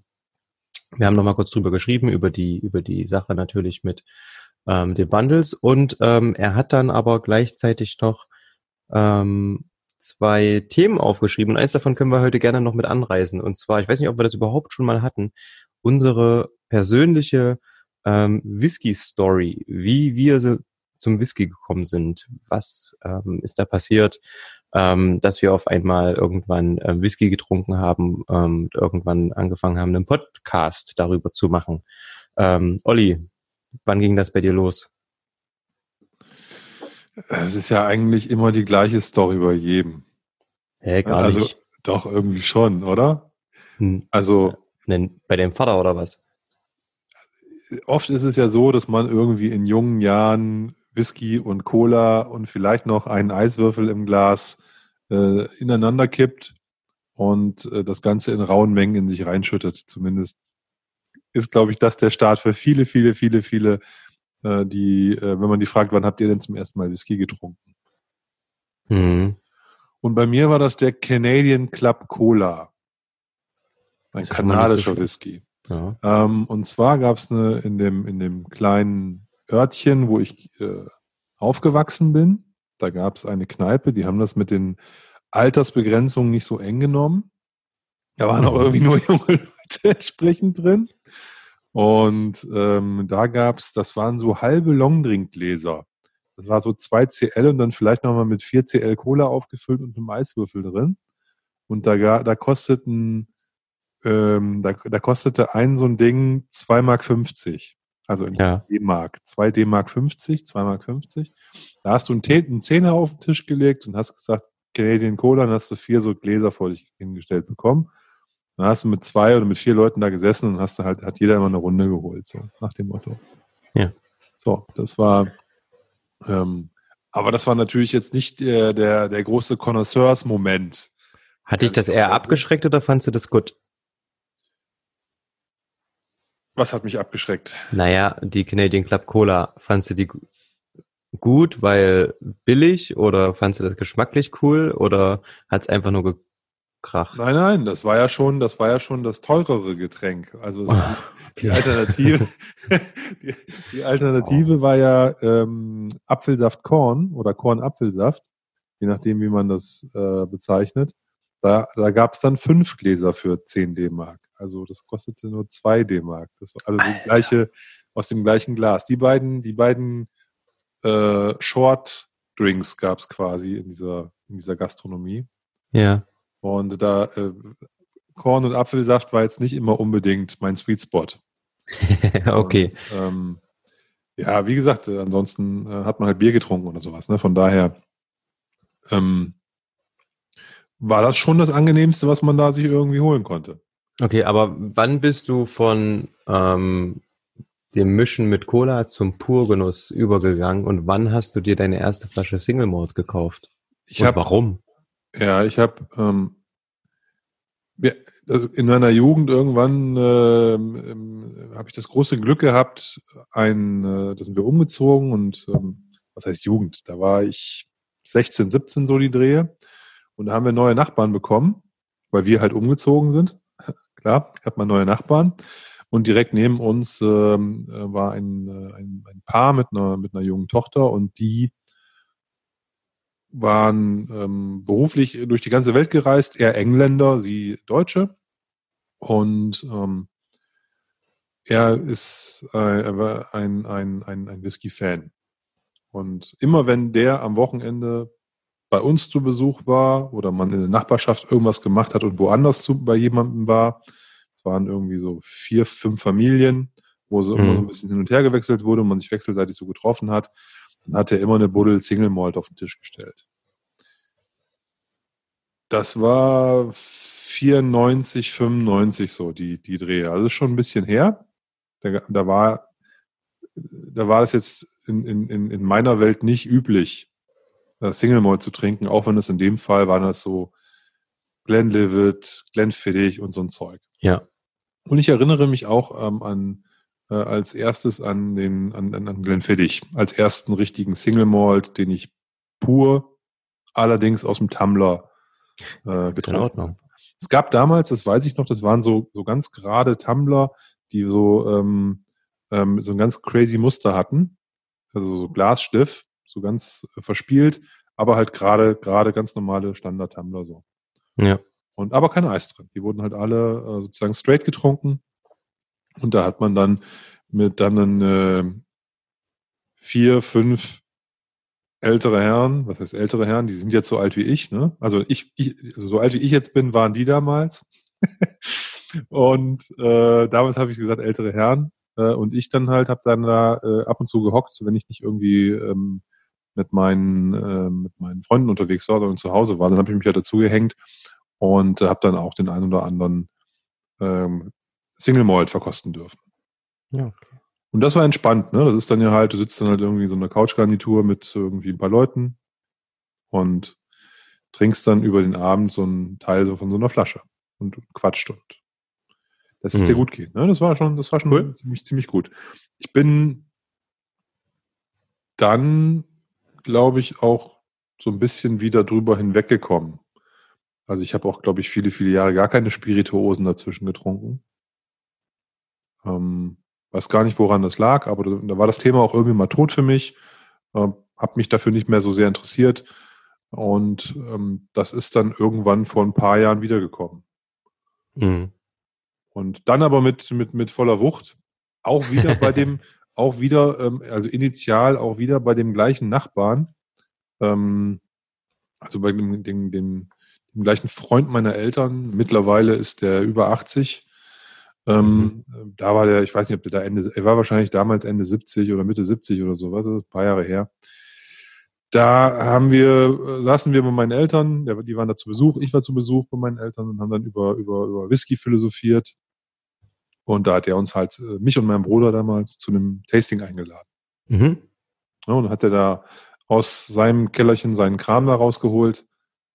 wir haben nochmal kurz drüber geschrieben, über die, über die Sache natürlich mit ähm, den Bundles und ähm, er hat dann aber gleichzeitig noch ähm, zwei Themen aufgeschrieben und eins davon können wir heute gerne noch mit anreisen. Und zwar, ich weiß nicht, ob wir das überhaupt schon mal hatten, unsere persönliche ähm, Whisky-Story, wie wir zum Whisky gekommen sind. Was ähm, ist da passiert, ähm, dass wir auf einmal irgendwann äh, Whisky getrunken haben ähm, und irgendwann angefangen haben, einen Podcast darüber zu machen. Ähm, Olli, wann ging das bei dir los?
Es ist ja eigentlich immer die gleiche Story bei jedem.
Hä, gar
also,
nicht.
Doch, irgendwie schon, oder?
Hm.
Also.
Bei dem Vater oder was?
Oft ist es ja so, dass man irgendwie in jungen Jahren Whisky und Cola und vielleicht noch einen Eiswürfel im Glas äh, ineinander kippt und äh, das Ganze in rauen Mengen in sich reinschüttet. Zumindest ist, glaube ich, das der Start für viele, viele, viele, viele äh, die, äh, wenn man die fragt, wann habt ihr denn zum ersten Mal Whisky getrunken?
Mhm.
Und bei mir war das der Canadian Club Cola. Ein kanadischer so Whisky. Ja. Ähm, und zwar gab es eine in dem, in dem kleinen Örtchen, wo ich äh, aufgewachsen bin. Da gab es eine Kneipe, die haben das mit den Altersbegrenzungen nicht so eng genommen. Da waren auch irgendwie nur junge Leute entsprechend drin. Und ähm, da gab's, das waren so halbe Longdrinkgläser. Das war so 2 CL und dann vielleicht nochmal mit 4 CL Cola aufgefüllt und einem Eiswürfel drin. Und da, da kosteten, ähm, da, da kostete ein so ein Ding 2,50 Mark. 50. Also in ja. D-Mark. 2 D-Mark 50, 2 Mark 50. Da hast du einen, einen Zehner auf den Tisch gelegt und hast gesagt, Canadian Cola, dann hast du vier so Gläser vor dich hingestellt bekommen. Dann hast du mit zwei oder mit vier Leuten da gesessen und hast du halt, hat jeder immer eine Runde geholt, so nach dem Motto.
Ja.
So, das war, ähm, aber das war natürlich jetzt nicht der, der, der große Connoisseurs-Moment.
Hat dich das eher abgeschreckt oder fandst du das gut?
Was hat mich abgeschreckt?
Naja, die Canadian Club Cola, fandst du die gut, weil billig oder fandst du das geschmacklich cool oder hat es einfach nur Krach.
Nein, nein, das war ja schon, das war ja schon das teurere Getränk. Also es, oh, die Alternative, die, die, Alternative oh. war ja ähm, Apfelsaft Korn oder Korn Apfelsaft, je nachdem, wie man das äh, bezeichnet. Da, da gab es dann fünf Gläser für 10 D-Mark. Also das kostete nur zwei D-Mark. Das war also die gleiche, aus dem gleichen Glas. Die beiden, die beiden äh, Short Drinks gab es quasi in dieser, in dieser Gastronomie.
Ja.
Und da äh, Korn und Apfelsaft war jetzt nicht immer unbedingt mein Sweet Spot.
okay.
Und, ähm, ja, wie gesagt, äh, ansonsten äh, hat man halt Bier getrunken oder sowas. Ne? Von daher ähm, war das schon das angenehmste, was man da sich irgendwie holen konnte.
Okay, aber wann bist du von ähm, dem Mischen mit Cola zum Purgenuss übergegangen und wann hast du dir deine erste Flasche Single Malt gekauft?
Ich hab, warum? Ja, ich habe ähm, ja, in meiner Jugend irgendwann ähm, ähm, habe ich das große Glück gehabt, ein, äh, da sind wir umgezogen und ähm, was heißt Jugend? Da war ich 16, 17 so die Drehe und da haben wir neue Nachbarn bekommen, weil wir halt umgezogen sind. Klar, hat man neue Nachbarn und direkt neben uns ähm, äh, war ein, äh, ein, ein Paar mit einer mit einer jungen Tochter und die waren ähm, beruflich durch die ganze Welt gereist, er Engländer, sie Deutsche. Und ähm, er ist äh, er war ein, ein, ein, ein Whisky-Fan. Und immer wenn der am Wochenende bei uns zu Besuch war oder man in der Nachbarschaft irgendwas gemacht hat und woanders zu, bei jemandem war, es waren irgendwie so vier, fünf Familien, wo so mhm. immer so ein bisschen hin und her gewechselt wurde und man sich wechselseitig so getroffen hat, dann hat er immer eine Buddel Single Malt auf den Tisch gestellt. Das war 94, 95 so, die, die Drehe. Also schon ein bisschen her. Da, da war, da war es jetzt in, in, in meiner Welt nicht üblich, Single Malt zu trinken, auch wenn es in dem Fall waren das so Glenlivet, Glenfiddich und so ein Zeug.
Ja.
Und ich erinnere mich auch ähm, an äh, als erstes an den an, an Glenfiddich, als ersten richtigen Single Malt, den ich pur allerdings aus dem Tumbler äh, getrunken habe. Es gab damals, das weiß ich noch, das waren so, so ganz gerade Tumbler, die so, ähm, ähm, so ein ganz crazy Muster hatten. Also so Glasstift, so ganz verspielt, aber halt gerade, gerade ganz normale Standard-Tumbler so.
Ja.
Und aber kein Eis drin. Die wurden halt alle äh, sozusagen straight getrunken. Und da hat man dann mit dann einen, äh, vier, fünf ältere Herren, was heißt ältere Herren, die sind jetzt so alt wie ich, ne? Also ich, ich also so alt wie ich jetzt bin, waren die damals. und äh, damals habe ich gesagt, ältere Herren. Äh, und ich dann halt habe dann da äh, ab und zu gehockt, wenn ich nicht irgendwie ähm, mit meinen äh, mit meinen Freunden unterwegs war, sondern zu Hause war, dann habe ich mich halt dazu gehängt und äh, habe dann auch den einen oder anderen ähm, Single Malt verkosten dürfen.
Ja, okay.
Und das war entspannt, ne? Das ist dann ja halt, du sitzt dann halt irgendwie so einer Couchgarnitur mit irgendwie ein paar Leuten und trinkst dann über den Abend so einen Teil so von so einer Flasche und quatscht und dass es mhm. dir gut geht. Ne? Das war schon, das war schon cool. ziemlich, ziemlich gut. Ich bin dann, glaube ich, auch so ein bisschen wieder drüber hinweggekommen. Also ich habe auch, glaube ich, viele, viele Jahre gar keine Spirituosen dazwischen getrunken. Ähm, weiß gar nicht, woran das lag, aber da, da war das Thema auch irgendwie mal tot für mich. Äh, habe mich dafür nicht mehr so sehr interessiert. Und ähm, das ist dann irgendwann vor ein paar Jahren wiedergekommen. Mhm. Und dann aber mit, mit, mit voller Wucht, auch wieder bei dem, auch wieder, ähm, also initial auch wieder bei dem gleichen Nachbarn, ähm, also bei dem, dem, dem, dem gleichen Freund meiner Eltern. Mittlerweile ist der über 80 ähm, mhm. Da war der, ich weiß nicht, ob der da Ende, er war wahrscheinlich damals Ende 70 oder Mitte 70 oder sowas, das ist ein paar Jahre her. Da haben wir, saßen wir mit meinen Eltern, die waren da zu Besuch, ich war zu Besuch bei meinen Eltern und haben dann über, über, über Whisky philosophiert. Und da hat er uns halt, äh, mich und meinen Bruder damals, zu einem Tasting eingeladen. Mhm. Ja, und hat er da aus seinem Kellerchen seinen Kram da rausgeholt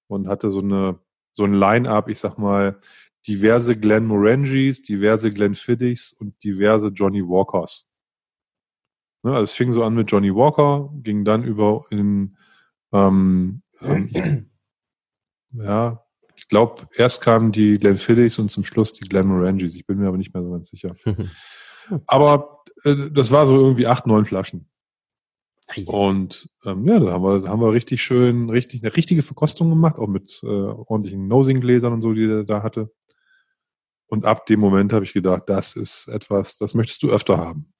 und hatte so eine, so ein Line-up, ich sag mal, diverse Glenn Morangis, diverse Glenn Fiddichs und diverse Johnny Walkers. Ne, also es fing so an mit Johnny Walker, ging dann über in ähm, ähm, ja, ich glaube, erst kamen die Glenn Fiddichs und zum Schluss die Glenn Morangis. Ich bin mir aber nicht mehr so ganz sicher. aber äh, das war so irgendwie acht, neun Flaschen. Und ähm, ja, da haben wir, haben wir richtig schön, richtig eine richtige Verkostung gemacht, auch mit äh, ordentlichen Nosing-Gläsern und so, die er da hatte. Und ab dem Moment habe ich gedacht, das ist etwas, das möchtest du öfter haben.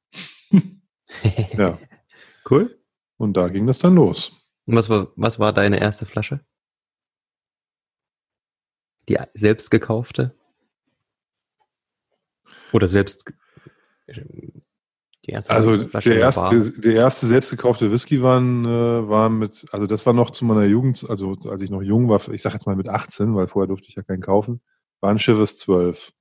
ja.
Cool.
Und da ging das dann los.
Was war, was war deine erste Flasche? Die selbst gekaufte? Oder selbst
die erste also der erste, der erste selbstgekaufte Whisky waren, äh, war mit, also das war noch zu meiner Jugend, also als ich noch jung war, ich sag jetzt mal mit 18, weil vorher durfte ich ja keinen kaufen, war ein Chivas 12.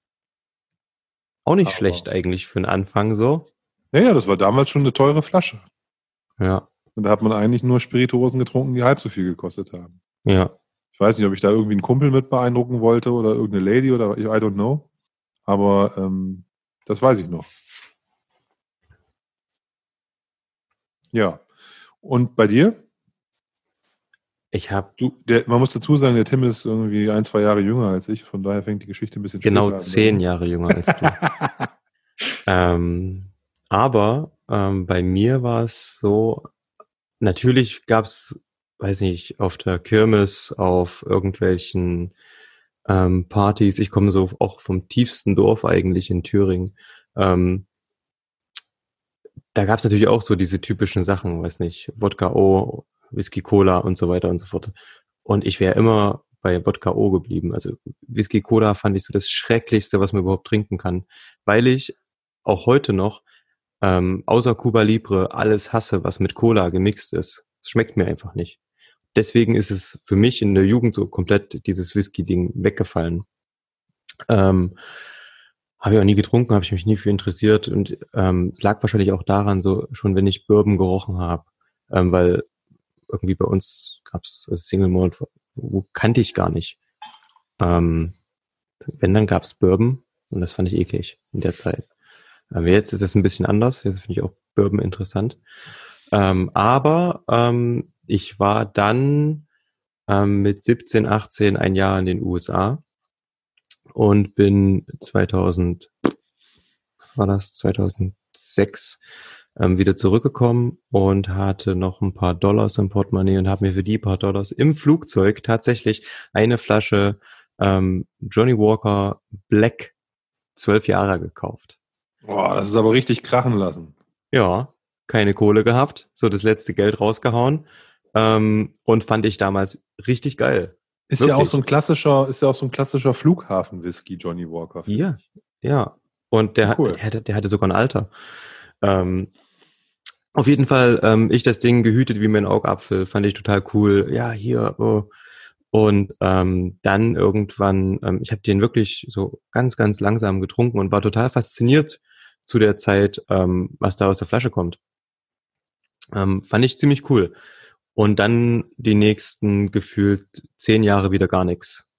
Auch nicht Aber schlecht eigentlich für den Anfang so.
Naja, das war damals schon eine teure Flasche.
Ja.
Und da hat man eigentlich nur Spirituosen getrunken, die halb so viel gekostet haben.
Ja.
Weiß nicht, ob ich da irgendwie einen Kumpel mit beeindrucken wollte oder irgendeine Lady oder I don't know. Aber ähm, das weiß ich noch. Ja. Und bei dir?
Ich habe.
man muss dazu sagen, der Tim ist irgendwie ein, zwei Jahre jünger als ich, von daher fängt die Geschichte ein bisschen
genau an. Genau zehn Jahre jünger als du. ähm, aber ähm, bei mir war es so, natürlich gab es, weiß nicht, auf der Kirmes, auf irgendwelchen ähm, Partys, ich komme so auch vom tiefsten Dorf eigentlich in Thüringen. Ähm, da gab es natürlich auch so diese typischen Sachen, weiß nicht, Wodka O, Whisky Cola und so weiter und so fort. Und ich wäre immer bei Wodka O geblieben. Also Whisky Cola fand ich so das Schrecklichste, was man überhaupt trinken kann, weil ich auch heute noch ähm, außer Cuba Libre alles hasse, was mit Cola gemixt ist. Es schmeckt mir einfach nicht. Deswegen ist es für mich in der Jugend so komplett dieses Whisky-Ding weggefallen. Ähm, habe ich auch nie getrunken, habe ich mich nie für interessiert und ähm, es lag wahrscheinlich auch daran, so schon wenn ich Bourbon gerochen habe, ähm, weil irgendwie bei uns gab es Single Malt, wo kannte ich gar nicht. Ähm, wenn, dann gab es Bourbon und das fand ich eklig in der Zeit. Ähm, jetzt ist es ein bisschen anders, jetzt finde ich auch Bourbon interessant. Ähm, aber ähm, ich war dann ähm, mit 17, 18 ein Jahr in den USA und bin 2000, was war das, 2006 ähm, wieder zurückgekommen und hatte noch ein paar Dollars im Portemonnaie und habe mir für die paar Dollars im Flugzeug tatsächlich eine Flasche ähm, Johnny Walker Black zwölf Jahre gekauft.
Boah, das ist aber richtig krachen lassen.
Ja, keine Kohle gehabt, so das letzte Geld rausgehauen ähm, und fand ich damals richtig geil.
Ist Wirklich. ja auch so ein klassischer, ist ja auch so ein klassischer Flughafen-Whisky, Johnny Walker.
Ja, ja. Und der, cool. der, hatte, der hatte sogar ein Alter. Ähm, auf jeden Fall, ähm, ich das Ding gehütet wie mein Augapfel, fand ich total cool. Ja, hier, oh. Und ähm, dann irgendwann, ähm, ich habe den wirklich so ganz, ganz langsam getrunken und war total fasziniert zu der Zeit, ähm, was da aus der Flasche kommt. Ähm, fand ich ziemlich cool. Und dann die nächsten gefühlt zehn Jahre wieder gar nichts.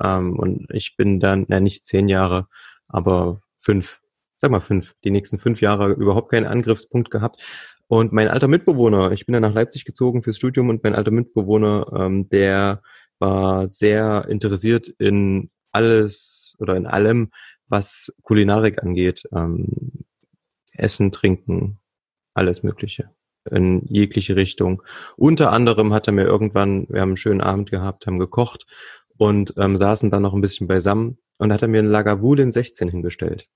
Ähm, und ich bin dann, na nicht zehn Jahre, aber fünf, sag mal fünf, die nächsten fünf Jahre überhaupt keinen Angriffspunkt gehabt. Und mein alter Mitbewohner, ich bin dann nach Leipzig gezogen fürs Studium und mein alter Mitbewohner, ähm, der war sehr interessiert in alles oder in allem, was Kulinarik angeht. Ähm, Essen, Trinken, alles Mögliche in jegliche Richtung. Unter anderem hat er mir irgendwann, wir haben einen schönen Abend gehabt, haben gekocht und ähm, saßen dann noch ein bisschen beisammen und hat er mir einen Lagavulin 16 hingestellt.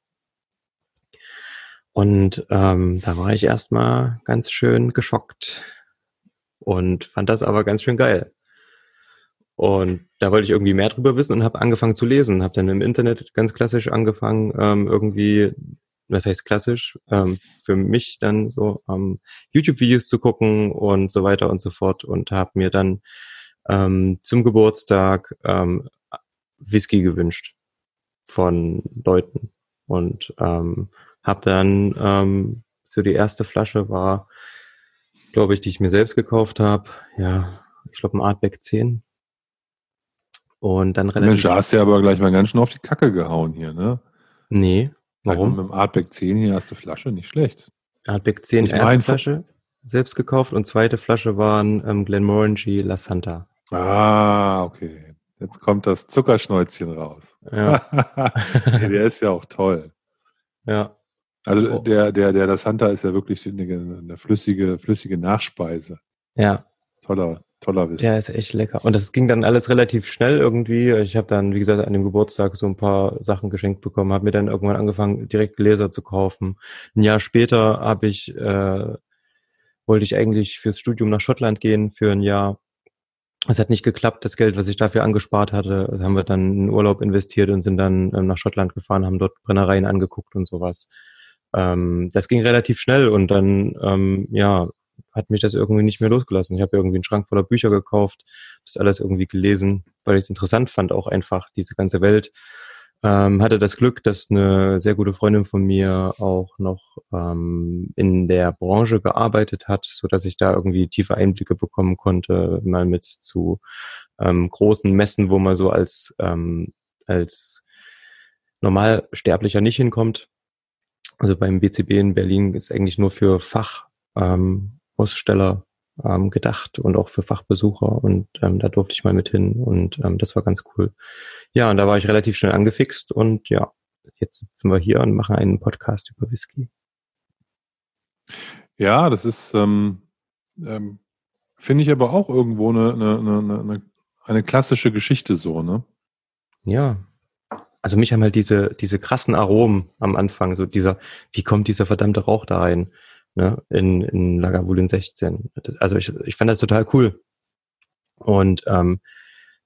Und ähm, da war ich erstmal ganz schön geschockt und fand das aber ganz schön geil. Und da wollte ich irgendwie mehr drüber wissen und habe angefangen zu lesen. Habe dann im Internet ganz klassisch angefangen, ähm, irgendwie was heißt klassisch, ähm, für mich dann so ähm, YouTube-Videos zu gucken und so weiter und so fort und habe mir dann ähm, zum Geburtstag ähm, Whisky gewünscht von Leuten und ähm, habe dann ähm, so die erste Flasche war, glaube ich, die ich mir selbst gekauft habe. Ja, ich glaube ein Artback 10. Und dann
relativ. Mensch, da hast du ja aber gleich mal ganz schön auf die Kacke gehauen hier, ne?
Nee,
Warum? Mit dem Artback 10 die erste Flasche, nicht schlecht.
Artback 10 ich erste Flasche selbst gekauft und zweite Flasche waren ähm, Glenmorangie La Santa.
Ah, okay. Jetzt kommt das Zuckerschnäuzchen raus. Ja. der ist ja auch toll.
Ja.
Also oh. der, der, der La Santa ist ja wirklich eine, eine flüssige, flüssige Nachspeise.
Ja.
Toller, Toller Whisky.
Ja, ist echt lecker. Und das ging dann alles relativ schnell irgendwie. Ich habe dann, wie gesagt, an dem Geburtstag so ein paar Sachen geschenkt bekommen, habe mir dann irgendwann angefangen, direkt Gläser zu kaufen. Ein Jahr später habe ich, äh, wollte ich eigentlich fürs Studium nach Schottland gehen für ein Jahr. Es hat nicht geklappt, das Geld, was ich dafür angespart hatte, das haben wir dann in Urlaub investiert und sind dann ähm, nach Schottland gefahren, haben dort Brennereien angeguckt und sowas. Ähm, das ging relativ schnell und dann, ähm, ja, hat mich das irgendwie nicht mehr losgelassen. Ich habe irgendwie einen Schrank voller Bücher gekauft, das alles irgendwie gelesen, weil ich es interessant fand, auch einfach diese ganze Welt. Ähm, hatte das Glück, dass eine sehr gute Freundin von mir auch noch ähm, in der Branche gearbeitet hat, so dass ich da irgendwie tiefe Einblicke bekommen konnte, mal mit zu ähm, großen Messen, wo man so als ähm, als Normalsterblicher nicht hinkommt. Also beim BCB in Berlin ist eigentlich nur für Fach ähm, Aussteller ähm, gedacht und auch für Fachbesucher und ähm, da durfte ich mal mit hin und ähm, das war ganz cool. Ja, und da war ich relativ schnell angefixt und ja, jetzt sitzen wir hier und machen einen Podcast über Whisky.
Ja, das ist, ähm, ähm, finde ich aber auch irgendwo eine, eine, eine, eine klassische Geschichte so, ne?
Ja. Also mich haben halt diese, diese krassen Aromen am Anfang, so dieser, wie kommt dieser verdammte Rauch da rein? Ne, in, in Lagavulin 16. Das, also ich, ich fand das total cool. Und ähm,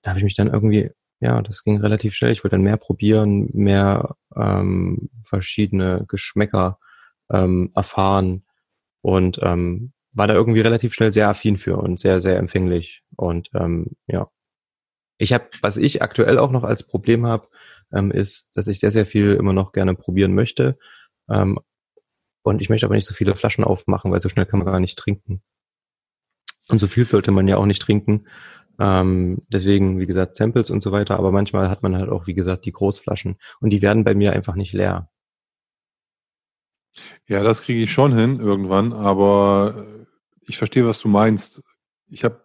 da habe ich mich dann irgendwie, ja, das ging relativ schnell. Ich wollte dann mehr probieren, mehr ähm, verschiedene Geschmäcker ähm, erfahren und ähm, war da irgendwie relativ schnell sehr affin für und sehr, sehr empfänglich. Und ähm, ja, ich habe, was ich aktuell auch noch als Problem habe, ähm, ist, dass ich sehr, sehr viel immer noch gerne probieren möchte, ähm, und ich möchte aber nicht so viele Flaschen aufmachen, weil so schnell kann man gar nicht trinken. Und so viel sollte man ja auch nicht trinken. Ähm, deswegen, wie gesagt, Samples und so weiter. Aber manchmal hat man halt auch, wie gesagt, die Großflaschen. Und die werden bei mir einfach nicht leer.
Ja, das kriege ich schon hin irgendwann. Aber äh, ich verstehe, was du meinst. Ich habe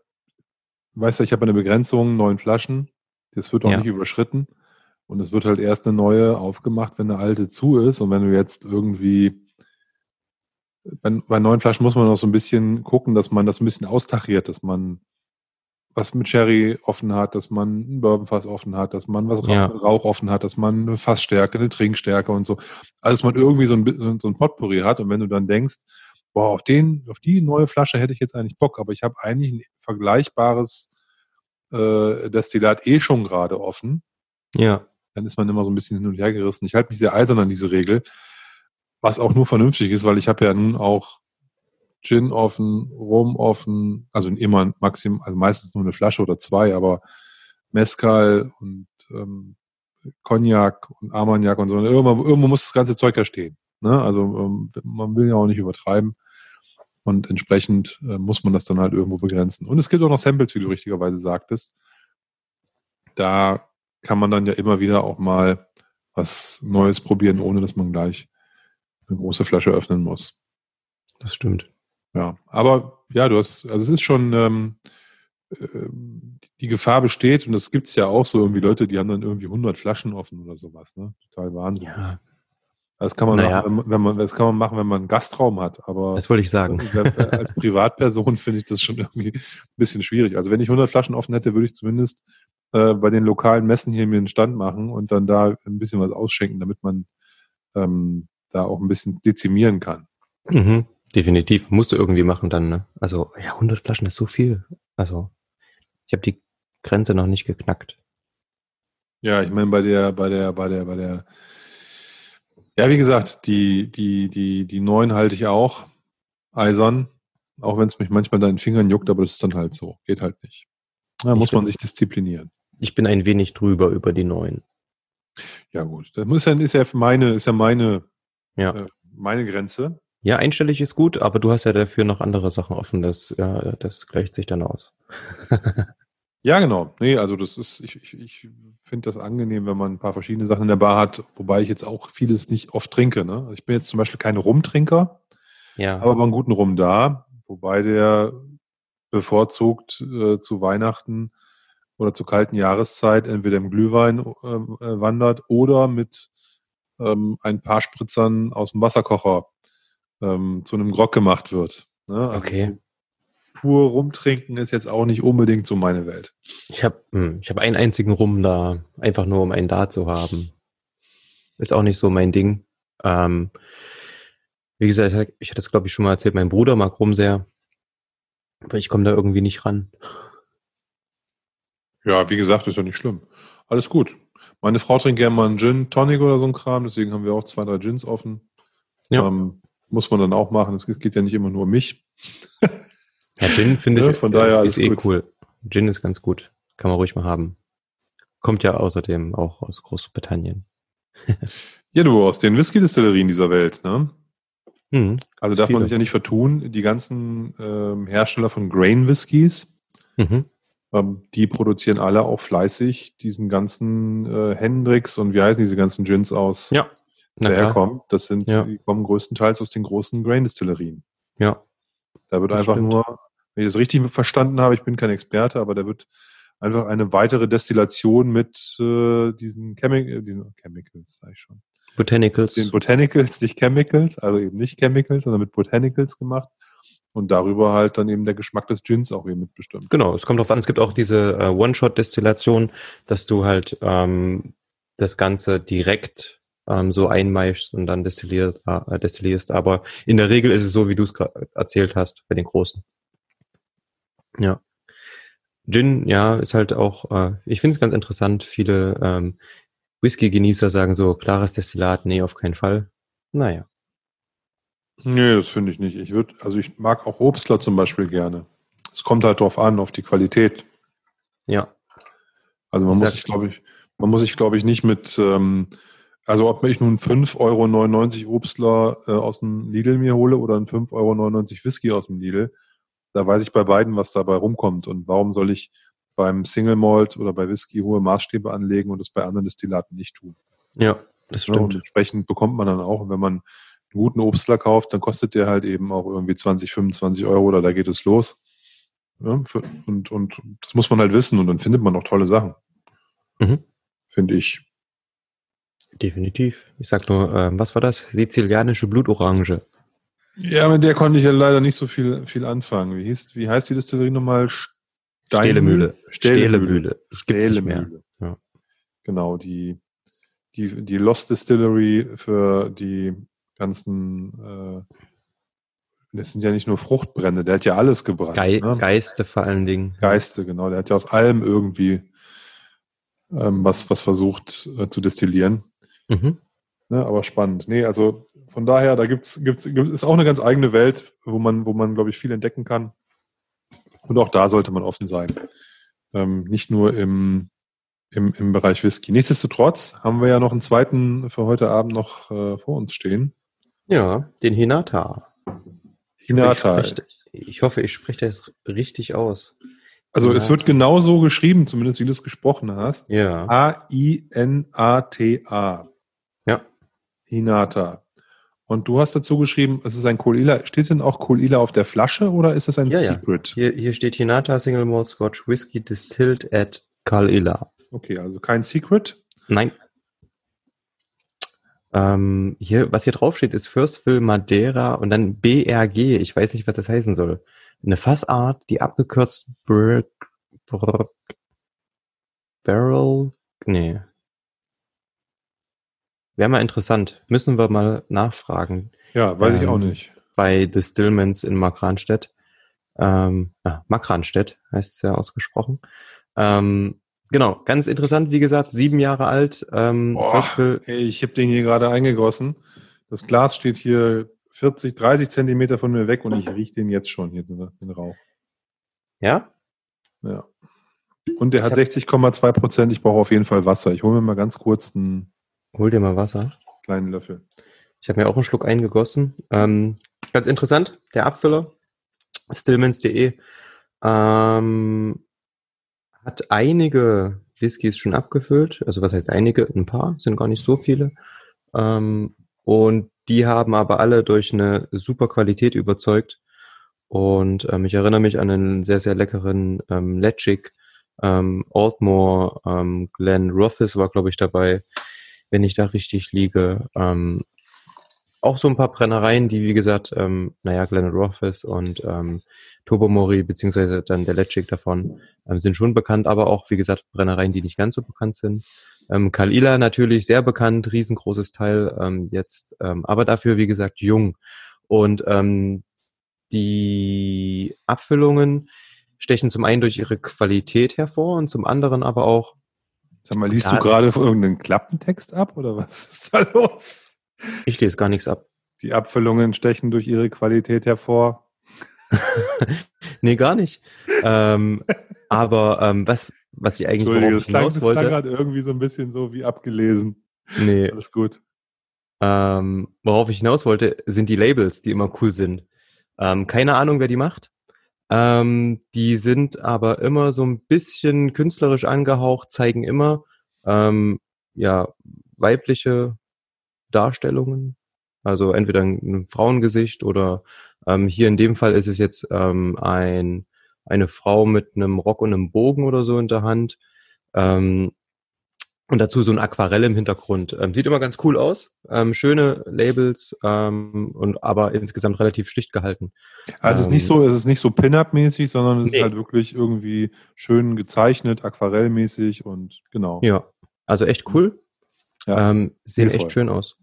weißt du, ich habe eine Begrenzung, neun Flaschen. Das wird auch
Ja.
nicht überschritten. Und es wird halt erst eine neue aufgemacht, wenn eine alte zu ist. Und wenn du jetzt irgendwie bei, bei neuen Flaschen muss man noch so ein bisschen gucken, dass man das ein bisschen austachiert, dass man was mit Sherry offen hat, dass man ein Bourbonfass offen hat, dass man was Rauch,
Ja.
Rauch offen hat, dass man eine Fassstärke, eine Trinkstärke und so. Also dass man irgendwie so ein, bi- so, ein- so ein Potpourri hat. Und wenn du dann denkst, boah, auf den, auf die neue Flasche hätte ich jetzt eigentlich Bock, aber ich habe eigentlich ein vergleichbares äh, Destillat eh schon gerade offen,
Ja.
dann ist man immer so ein bisschen hin und her gerissen. Ich halte mich sehr eisern an diese Regel, was auch nur vernünftig ist, weil ich habe ja nun auch Gin offen, Rum offen, also immer maximum, also meistens nur eine Flasche oder zwei, aber Mezcal und ähm, Cognac und Armagnac und so. Irgendwo, irgendwo muss das ganze Zeug ja stehen. Ne? Also ähm, man will ja auch nicht übertreiben. Und entsprechend äh, muss man das dann halt irgendwo begrenzen. Und es gibt auch noch Samples, wie du richtigerweise sagtest. Da kann man dann ja immer wieder auch mal was Neues probieren, ohne dass man gleich eine große Flasche öffnen muss.
Das stimmt.
Ja, aber ja, du hast, also es ist schon, ähm, ähm, die Gefahr besteht und das gibt's ja auch so irgendwie Leute, die haben dann irgendwie 100 Flaschen offen oder sowas, ne? Total Wahnsinn.
Ja,
Das kann man
Naja.
machen, wenn man, wenn man, das kann man machen, wenn man einen Gastraum hat, aber
das wollte ich sagen.
als Privatperson finde ich das schon irgendwie ein bisschen schwierig. Also wenn ich 100 Flaschen offen hätte, würde ich zumindest äh, bei den lokalen Messen hier mir einen Stand machen und dann da ein bisschen was ausschenken, damit man ähm, da auch ein bisschen dezimieren kann.
Mhm. Definitiv. Musst du irgendwie machen dann, ne? Also, ja, 100 Flaschen ist so viel. Also, ich habe die Grenze noch nicht geknackt.
Ja, ich meine, bei der, bei der, bei der, bei der, ja, wie gesagt, die, die, die, die neuen halte ich auch eisern, auch wenn es mich manchmal da in den Fingern juckt, aber das ist dann halt so. Geht halt nicht. Da muss man sich disziplinieren.
Ich bin ein wenig drüber über die neuen.
Ja, gut. Das muss ja, ist ja meine, ist ja meine,
Ja.
äh, meine Grenze.
Ja, einstellig ist gut, aber du hast ja dafür noch andere Sachen offen. Das, ja, das gleicht sich dann aus.
Ja, genau. Nee, also das ist, ich, ich, ich finde das angenehm, wenn man ein paar verschiedene Sachen in der Bar hat, wobei ich jetzt auch vieles nicht oft trinke. Ne? Also ich bin jetzt zum Beispiel kein Rumtrinker,
Ja.
aber einen guten Rum da, wobei der bevorzugt äh, zu Weihnachten oder zur kalten Jahreszeit entweder im Glühwein äh, äh, wandert oder mit ähm, ein paar Spritzern aus dem Wasserkocher ähm, zu einem Grog gemacht wird. Ne? Also
Okay.
Pur rumtrinken ist jetzt auch nicht unbedingt so meine Welt.
Ich habe ich hab einen einzigen Rum da, einfach nur um einen da zu haben. Ist auch nicht so mein Ding. Ähm, wie gesagt, ich hatte es glaube ich schon mal erzählt, mein Bruder mag Rum sehr. Aber ich komme da irgendwie nicht ran.
Ja, wie gesagt, ist ja nicht schlimm. Alles gut. Meine Frau trinkt gerne mal einen Gin Tonic oder so ein Kram, deswegen haben wir auch zwei, drei Gins offen.
Ja.
Ähm, muss man dann auch machen. Es geht ja nicht immer nur um mich.
Ja, Gin finde
Ja,
ich
von daher
ist,
alles
ist eh
gut.
cool. Gin ist ganz gut. Kann man ruhig mal haben. Kommt ja außerdem auch aus Großbritannien.
Ja, du, aus den Whisky-Destillerien dieser Welt, ne?
Hm.
Also darf man
viele.
sich ja nicht vertun, die ganzen ähm, Hersteller von Grain Whiskys,
Mhm.
Ähm, die produzieren alle auch fleißig diesen ganzen äh, Hendrix und wie heißen diese ganzen Gins aus,
Ja.
Herkommt. Das sind,
Ja.
die kommen größtenteils aus den großen Grain-Destillerien.
Ja.
Da wird
Das
einfach
stimmt.
nur, wenn ich das richtig verstanden habe, ich bin kein Experte, aber da wird einfach eine weitere Destillation mit äh, diesen, Chemi äh, diesen Chemicals, sag ich schon.
Botanicals.
Den Botanicals, nicht Chemicals, also eben nicht Chemicals, sondern mit Botanicals gemacht. Und darüber halt dann eben der Geschmack des Gins auch eben mitbestimmt.
Genau, es kommt drauf an. Es gibt auch diese äh, One-Shot-Destillation, dass du halt ähm, das Ganze direkt ähm, so einmeischst und dann destilliert, äh, destillierst. Aber in der Regel ist es so, wie du es gerade erzählt hast, bei den Großen. Ja. Gin, ja, ist halt auch, äh, ich finde es ganz interessant. Viele ähm, Whisky-Genießer sagen so, klares Destillat, nee, auf keinen Fall. Naja.
Nee, das finde ich nicht. Ich würde, also ich mag auch Obstler zum Beispiel gerne. Es kommt halt drauf an, auf die Qualität.
Ja.
Also man
Wie
muss sich, glaube ich, man muss sich, glaube ich, nicht mit, ähm, also ob ich nun 5,99 Euro Obstler äh, aus dem Lidl mir hole oder einen 5,99 Euro Whisky aus dem Lidl, da weiß ich bei beiden, was dabei rumkommt. Und warum soll ich beim Single Malt oder bei Whisky hohe Maßstäbe anlegen und das bei anderen Destillaten nicht tun?
Ja, das
Ne? Und
stimmt.
entsprechend bekommt man dann auch, wenn man einen guten Obstler kauft, dann kostet der halt eben auch irgendwie 20, 25 Euro oder da geht es los. Ja, für, und, und das muss man halt wissen und dann findet man auch tolle Sachen.
Mhm.
Finde ich.
Definitiv. Ich sag nur, ähm, was war das? Sizilianische Blutorange.
Ja, mit der konnte ich ja leider nicht so viel, viel anfangen. Wie, hieß, wie heißt die Distillerie nochmal?
Gibt's nicht mehr.
Stehlemühle.
Ja.
Genau, die, die, die Lost Distillery für die ganzen, äh, das sind ja nicht nur Fruchtbrände, der hat ja alles gebrannt.
Ge
ne?
Geiste vor allen Dingen.
Geiste, genau. Der hat ja aus allem irgendwie ähm, was, was versucht äh, zu destillieren.
Mhm.
Ne, aber spannend. Nee, also von daher, da gibt's, gibt's, gibt ist auch eine ganz eigene Welt, wo man, wo man, glaube ich, viel entdecken kann. Und auch da sollte man offen sein. Ähm, nicht nur im, im, im Bereich Whisky. Nichtsdestotrotz haben wir ja noch einen zweiten für heute Abend noch äh, vor uns stehen.
Ja, den Hinata.
Hinata.
Ich, spreche- ich hoffe, ich spreche das richtig aus.
Also es wird genau so geschrieben, zumindest wie du es gesprochen hast.
Ja.
A-I-N-A-T-A.
Ja.
Hinata. Und du hast dazu geschrieben, es ist ein Kolila. Steht denn auch Kolila auf der Flasche oder ist es ein
Ja, ja.
Secret?
Hier, hier steht Hinata Single Malt Scotch Whisky Distilled at Kalila.
Okay, also kein Secret.
Nein. Ähm, hier, was hier drauf steht, ist Firstville Madeira und dann BRG. Ich weiß nicht, was das heißen soll. Eine Fassart, die abgekürzt Br Br Barrel. Nee. Wäre mal interessant. Müssen wir mal nachfragen
Ja, weiß ich auch
Ähm,
nicht.
bei Distillments in Markranstädt. Ähm, ah, Markranstädt heißt es ja ausgesprochen. Ähm, genau, ganz interessant, wie gesagt, sieben Jahre alt. Ähm,
Boah, ey, ich habe den hier gerade eingegossen. Das Glas steht hier 40, 30 Zentimeter von mir weg und ich rieche den jetzt schon hier, den den Rauch.
ja?
Ja. Und der
Ich
hat
hab-
60,2 Prozent. Ich brauche auf jeden Fall Wasser. Ich hole mir mal ganz kurz einen
Hol dir mal Wasser.
kleinen Löffel.
Ich habe mir auch einen Schluck eingegossen. Ähm, ganz interessant, der Abfüller, stillmans.de, ähm, hat einige Whiskys schon abgefüllt. Also was heißt einige? Ein paar, sind gar nicht so viele. Ähm, und die haben aber alle durch eine super Qualität überzeugt. Und ähm, ich erinnere mich an einen sehr, sehr leckeren ähm, Lechic, ähm, Altmore, ähm, Glenn Rothis war, glaube ich, dabei, wenn ich da richtig liege. Ähm, auch so ein paar Brennereien, die, wie gesagt, ähm, naja, Glenn Rothis und ähm, Tobomori, beziehungsweise dann der Lechic davon, ähm, sind schon bekannt, aber auch, wie gesagt, Brennereien, die nicht ganz so bekannt sind. Ähm, Kalila natürlich sehr bekannt, riesengroßes Teil ähm, jetzt, ähm, aber dafür, wie gesagt, jung. Und ähm, die Abfüllungen stechen zum einen durch ihre Qualität hervor und zum anderen aber auch,
Sag mal, liest
Ja.
du gerade irgendeinen Klappentext ab oder was ist da los?
Ich lese gar nichts ab.
Die Abfüllungen stechen durch ihre Qualität hervor.
Nee, gar nicht. ähm, aber ähm, was, was ich eigentlich worauf
das
ich hinaus
das
wollte,
gerade irgendwie so ein bisschen so wie abgelesen.
nee,
Alles gut.
ähm, worauf ich hinaus wollte, sind die Labels, die immer cool sind. Ähm, keine Ahnung, wer die macht. Ähm, die sind aber immer so ein bisschen künstlerisch angehaucht, zeigen immer ähm, ja weibliche Darstellungen. Also entweder ein, Frauengesicht oder ähm, hier in dem Fall ist es jetzt ähm, ein, eine Frau mit einem Rock und einem Bogen oder so in der Hand. Ähm, und dazu so ein Aquarell im Hintergrund. Ähm, sieht immer ganz cool aus. Ähm, schöne Labels ähm, und aber insgesamt relativ schlicht gehalten.
Also es ist nicht
Ähm,
so, es ist nicht so Pin-Up-mäßig, sondern es
Nee.
ist halt wirklich irgendwie schön gezeichnet, aquarellmäßig und genau.
Ja, also echt cool.
Ja,
ähm, sehen echt schön aus.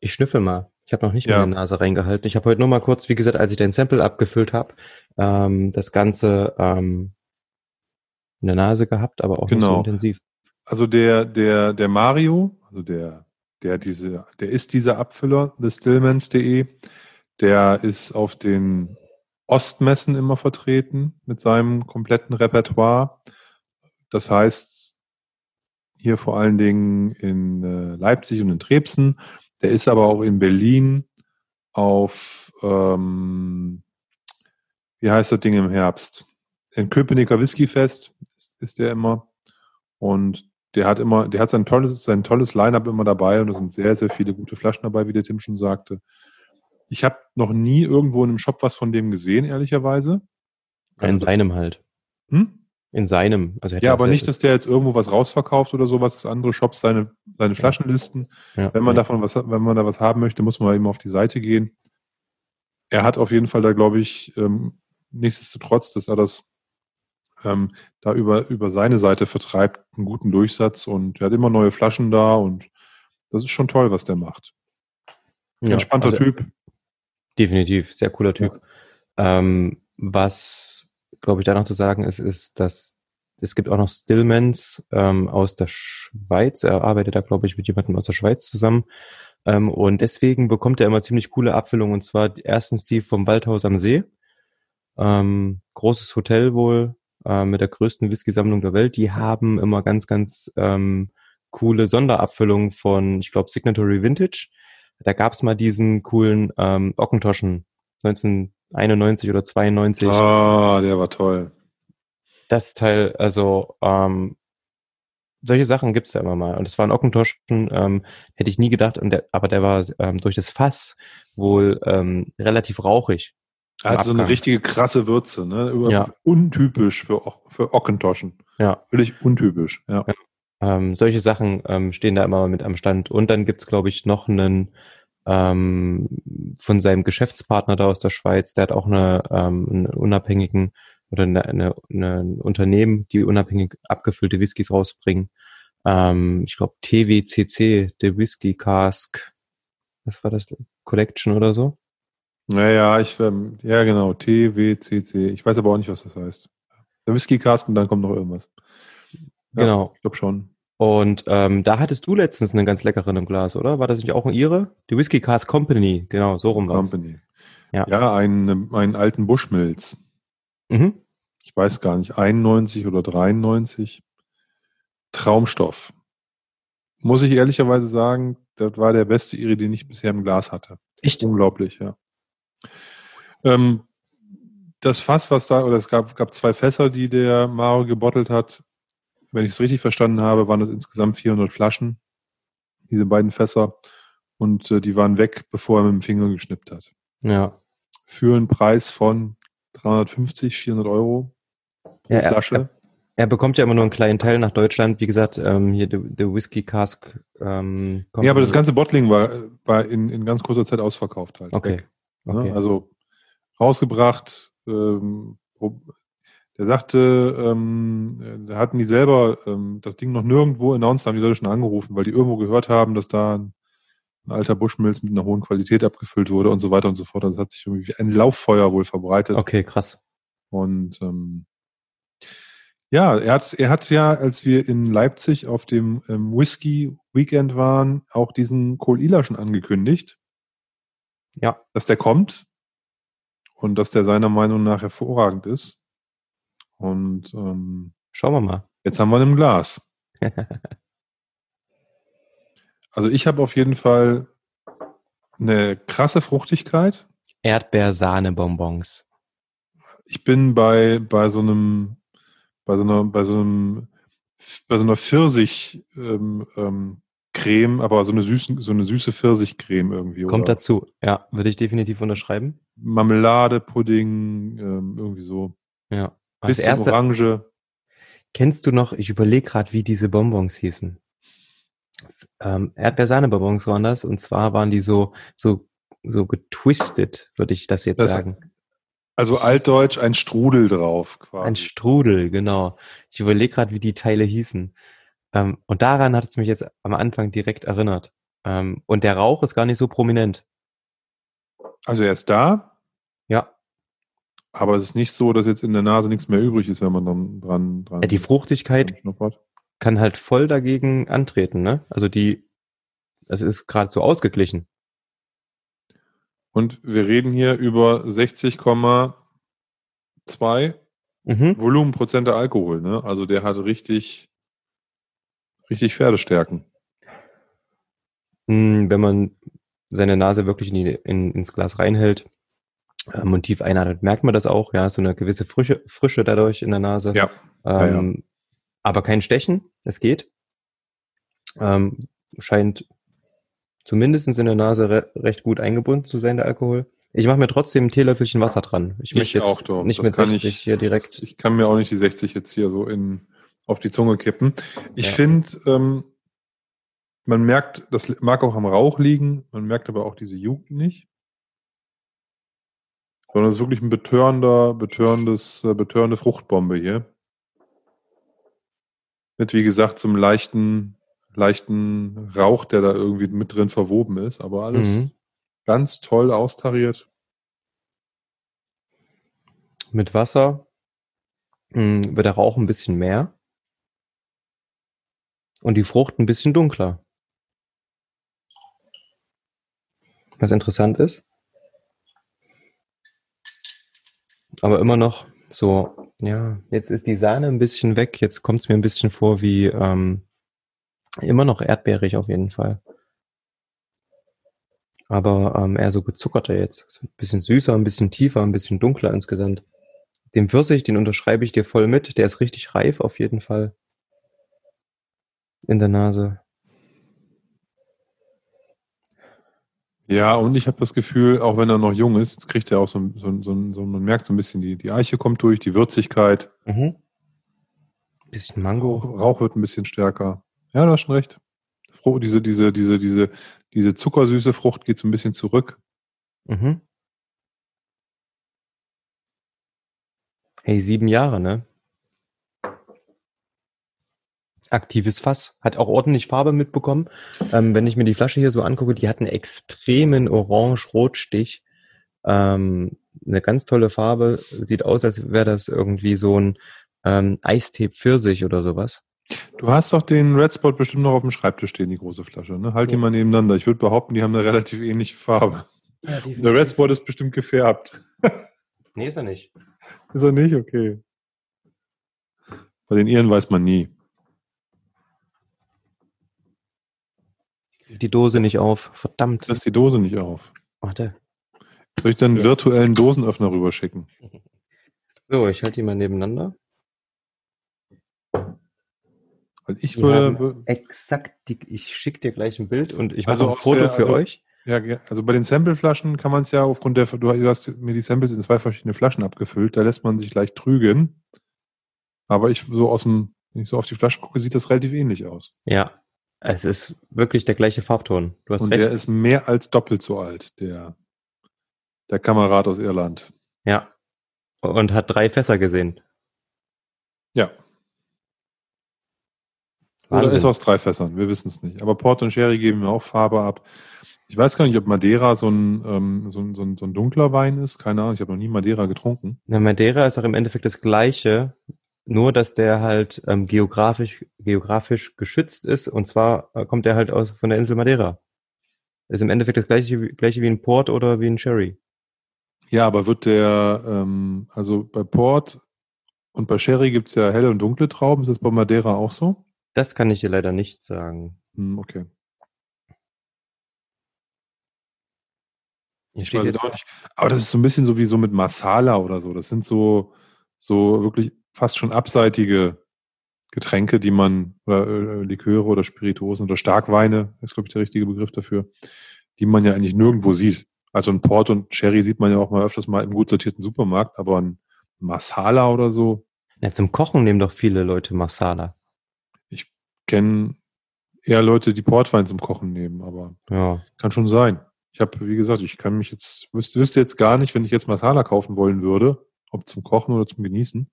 Ich schnüffel mal. Ich habe noch nicht
Ja.
meine Nase reingehalten. Ich habe heute nur mal kurz, wie gesagt, als ich dein Sample abgefüllt habe, ähm, das Ganze ähm, in der Nase gehabt, aber auch nicht so
Genau.
intensiv.
Also der, der, der Mario, also der, der diese, der ist dieser Abfüller, thestillmans.de, der ist auf den Ostmessen immer vertreten mit seinem kompletten Repertoire. Das heißt, hier vor allen Dingen in äh, Leipzig und in Trebsen. Der ist aber auch in Berlin auf, ähm, wie heißt das Ding im Herbst? In Köpenicker Whiskyfest ist, ist der immer. Und der hat immer, der hat sein tolles, sein tolles Line-Up immer dabei und da sind sehr, sehr viele gute Flaschen dabei, wie der Tim schon sagte. Ich habe noch nie irgendwo in einem Shop was von dem gesehen, ehrlicherweise.
Also in seinem halt.
Hm?
In seinem.
Also ja, aber nicht, dass der jetzt irgendwo was rausverkauft oder sowas, dass andere Shops seine, seine Flaschenlisten. Ja, wenn man davon was, wenn man da was haben möchte, muss man eben auf die Seite gehen. Er hat auf jeden Fall da, glaube ich, ähm, nichtsdestotrotz, dass er das ähm, da über, über seine Seite vertreibt, einen guten Durchsatz und er hat immer neue Flaschen da und das ist schon toll, was der macht. Ja, Entspannter also, Typ.
Definitiv, sehr cooler Typ. Ja. Ähm, was, glaube ich, da noch zu sagen ist, ist, dass es gibt auch noch Stillmans ähm, aus der Schweiz. Er arbeitet da, glaube ich, mit jemandem aus der Schweiz zusammen. Ähm, und deswegen bekommt er immer ziemlich coole Abfüllungen. Und zwar erstens die vom Waldhaus am See. Ähm, großes Hotel wohl, äh, mit der größten Whisky-Sammlung der Welt. Die haben immer ganz, ganz ähm, coole Sonderabfüllungen von, ich glaube, Signatory Vintage. Da gab es mal diesen coolen ähm, Ockentoschen 1991 oder 92.
Ah, der war toll.
Das Teil, also ähm, solche Sachen gibt's ja immer mal. Und es war ein Ockentoschen, ähm, hätte ich nie gedacht, und der, aber der war ähm, durch das Fass wohl ähm, relativ rauchig.
Er hat so eine richtige krasse Würze, ne? Ja. Untypisch für, für Ockentoschen.
Ja.
Völlig untypisch, ja. ja.
Ähm, solche Sachen ähm, stehen da immer mit am Stand. Und dann gibt's glaube ich, noch einen ähm, von seinem Geschäftspartner da aus der Schweiz, der hat auch eine, ähm, einen unabhängigen oder eine, eine, eine Unternehmen, die unabhängig abgefüllte Whiskys rausbringen. Ähm, ich glaube TWCC, The Whisky Cask, was war das? Collection oder so?
Naja, ich, ähm, ja genau, TWCC. Ich weiß aber auch nicht, was das heißt. Der Whisky Cask und dann kommt noch irgendwas.
Ja, genau.
Ich glaube schon.
Und ähm, da hattest du letztens einen ganz leckeren im Glas, oder? War das nicht auch ein Ihre? Die Whisky Cask Company, genau, so rum
war's. Company. Ja, ja einen, einen alten Bushmills. Mhm. Ich weiß gar nicht, 91 oder 93. Traumstoff. Muss ich ehrlicherweise sagen, das war der beste Iri, den ich bisher im Glas hatte.
Echt?
Unglaublich, ja. Ähm, das Fass, was da, oder es gab, gab zwei Fässer, die der Mario gebottelt hat. Wenn ich es richtig verstanden habe, waren das insgesamt 400 Flaschen, diese beiden Fässer. Und äh, die waren weg, bevor er mit dem Finger geschnippt hat.
Ja.
Für einen Preis von 350, 400 Euro pro
ja,
Flasche.
Er, er, bekommt ja immer nur einen kleinen Teil nach Deutschland. Wie gesagt, ähm, hier der Whisky Cask. Ähm,
ja, aber das ganze Bottling war, war in, in ganz kurzer Zeit ausverkauft halt.
Okay.
Weg. okay. Also rausgebracht. Ähm, der sagte, ähm, da hatten die selber ähm, das Ding noch nirgendwo announced, haben die Leute schon angerufen, weil die irgendwo gehört haben, dass da ein, ein alter Bushmills mit einer hohen Qualität abgefüllt wurde und so weiter und so fort. Also hat sich irgendwie ein Lauffeuer wohl verbreitet.
Okay, krass.
Und ähm, ja, er hat, er hat ja, als wir in Leipzig auf dem ähm, Whisky Weekend waren, auch diesen Kohl Ila schon angekündigt.
Ja.
Dass der kommt und dass der seiner Meinung nach hervorragend ist. Und ähm,
schauen wir mal.
Jetzt haben wir ihn im Glas. also ich habe auf jeden Fall eine krasse Fruchtigkeit.
Erdbeersahne-Bonbons.
Ich bin bei, bei so einem, bei so einer, bei so einem, bei so einer Pfirsich, ähm, ähm, Creme, aber so eine, süße, so eine süße Pfirsichcreme irgendwie.
Kommt oder? dazu, ja, würde ich definitiv unterschreiben.
Marmelade, Pudding, ähm, irgendwie so.
Ja.
Bisschen erste, Orange.
Kennst du noch, ich überlege gerade, wie diese Bonbons hießen. Ähm, Erdbeersahne-Bonbons waren das und zwar waren die so, so, so getwistet, würde ich das jetzt das, sagen.
Also altdeutsch ein Strudel drauf
quasi. Ein Strudel, genau. Ich überlege gerade, wie die Teile hießen. Ähm, und daran hat es mich jetzt am Anfang direkt erinnert. Ähm, und der Rauch ist gar nicht so prominent.
Also er ist da.
Ja.
Aber es ist nicht so, dass jetzt in der Nase nichts mehr übrig ist, wenn man dann dran, dran
ja, Die Fruchtigkeit kann halt voll dagegen antreten, ne? Also die, es ist gerade so ausgeglichen.
Und wir reden hier über 60,2 mhm. Volumenprozent der Alkohol, ne? Also der hat richtig richtig Pferdestärken.
Hm, wenn man seine Nase wirklich in die, in, ins Glas reinhält ähm, und tief einatmet, merkt man das auch, ja, so eine gewisse Frische, Frische dadurch in der Nase.
Ja.
Ähm, ja, ja. Aber kein Stechen, es geht. Ähm, scheint zumindest in der Nase re recht gut eingebunden zu sein, der Alkohol. Ich mache mir trotzdem ein Teelöffelchen Wasser dran. Ich, ich möchte jetzt auch doch. nicht das mit 60 ich, hier direkt.
Ich kann mir auch nicht die 60 jetzt hier so in, auf die Zunge kippen. Ich ja. finde, ähm, man merkt, das mag auch am Rauch liegen, man merkt aber auch diese Jugend nicht. Sondern es ist wirklich ein betörender, betörendes, äh, betörende Fruchtbombe hier. Mit, wie gesagt, so einem leichten, leichten Rauch, der da irgendwie mit drin verwoben ist, aber alles mhm. ganz toll austariert.
Mit Wasser mh, hm, wird der Rauch ein bisschen mehr und die Frucht ein bisschen dunkler. Was interessant ist. Aber immer noch so, ja, jetzt ist die Sahne ein bisschen weg. Jetzt kommt es mir ein bisschen vor wie ähm, immer noch erdbeerig auf jeden Fall. Aber ähm, eher so gezuckerter jetzt. Ein bisschen süßer, ein bisschen tiefer, ein bisschen dunkler insgesamt. Den Pfirsich, den unterschreibe ich dir voll mit. Der ist richtig reif auf jeden Fall. In der Nase.
Ja, und ich habe das Gefühl, auch wenn er noch jung ist, jetzt kriegt er auch so, so, so, so man merkt so ein bisschen, die, die Eiche kommt durch, die Würzigkeit. Mhm.
Bisschen Mango.
Rauch wird ein bisschen stärker. Ja, du hast schon recht. Froh, diese, diese, diese, diese, diese zuckersüße Frucht geht so ein bisschen zurück. Mhm.
Hey, sieben Jahre, ne? Aktives Fass. Hat auch ordentlich Farbe mitbekommen. Ähm, wenn ich mir die Flasche hier so angucke, die hat einen extremen Orange-Rotstich. Ähm, eine ganz tolle Farbe. Sieht aus, als wäre das irgendwie so ein ähm, Eistee Pfirsich oder sowas.
Du hast doch den Red Spot bestimmt noch auf dem Schreibtisch stehen, die große Flasche. Ne? Halt ja. die mal nebeneinander. Ich würde behaupten, die haben eine relativ ähnliche Farbe. Ja, Der Red Spot ist bestimmt gefärbt.
nee, ist er nicht.
Ist er nicht? Okay. Bei den Iren weiß man nie.
Die Dose nicht auf. Verdammt.
Lass die Dose nicht auf.
Warte.
Soll ich dann einen virtuellen Dosenöffner rüberschicken?
So, ich halte die mal nebeneinander.
Weil ich würde.
Exakt, die, ich schicke dir gleich ein Bild und ich mache also ein Foto der, für
also,
euch.
Ja, also bei den Sampleflaschen kann man es ja aufgrund der, du hast mir die Samples in zwei verschiedene Flaschen abgefüllt, da lässt man sich leicht trügen. Aber ich so aus dem, wenn ich so auf die Flaschen gucke, sieht das relativ ähnlich aus.
Ja, es ist wirklich der gleiche Farbton.
Du hast Und recht. der ist mehr als doppelt so alt, der, der Kamerad aus Irland.
Ja. Und hat drei Fässer gesehen.
Ja. Wahnsinn. Oder ist aus drei Fässern, wir wissen es nicht. Aber Port und Sherry geben mir auch Farbe ab. Ich weiß gar nicht, ob Madeira so ein, ähm, so ein, so ein, so ein dunkler Wein ist. Keine Ahnung, ich habe noch nie Madeira getrunken.
Na, Madeira ist auch im Endeffekt das gleiche, nur, dass der halt ähm, geografisch, geografisch geschützt ist. Und zwar äh, kommt der halt aus von der Insel Madeira. Ist im Endeffekt das gleiche, gleiche wie ein Port oder wie ein Sherry.
Ja, aber wird der, ähm, also bei Port und bei Sherry gibt es ja helle und dunkle Trauben. Ist das bei Madeira auch so?
Das kann ich dir leider nicht sagen.
Hm, okay. Ich weiß es auch nicht. Aber das ist so ein bisschen so wie so mit Masala oder so. Das sind so, so wirklich fast schon abseitige Getränke, die man, oder äh, Liköre oder Spirituosen oder Starkweine, ist, glaube ich, der richtige Begriff dafür, die man ja eigentlich nirgendwo sieht. Also ein Port und Sherry sieht man ja auch mal öfters mal im gut sortierten Supermarkt, aber ein Masala oder so.
Ja, zum Kochen nehmen doch viele Leute Masala.
Ich kenne eher Leute, die Portwein zum Kochen nehmen, aber ja. kann schon sein. Ich habe, wie gesagt, ich kann mich jetzt, wüsste, wüsste jetzt gar nicht, wenn ich jetzt Masala kaufen wollen würde, ob zum Kochen oder zum Genießen,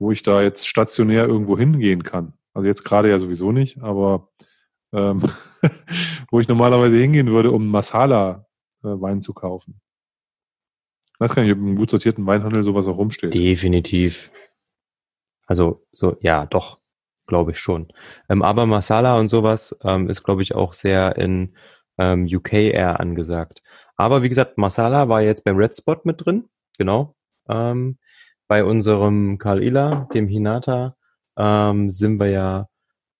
wo ich da jetzt stationär irgendwo hingehen kann. Also jetzt gerade ja sowieso nicht, aber ähm, wo ich normalerweise hingehen würde, um Masala-Wein äh, zu kaufen. Ich weiß gar nicht, ob im gut sortierten Weinhandel sowas auch rumsteht.
Definitiv. Also, so, ja, doch, glaube ich schon. Ähm, aber Masala und sowas ähm, ist, glaube ich, auch sehr in ähm, UK eher angesagt. Aber wie gesagt, Masala war jetzt beim Red Spot mit drin, genau. Ähm, bei unserem Karl Ila, dem Hinata, ähm, sind wir ja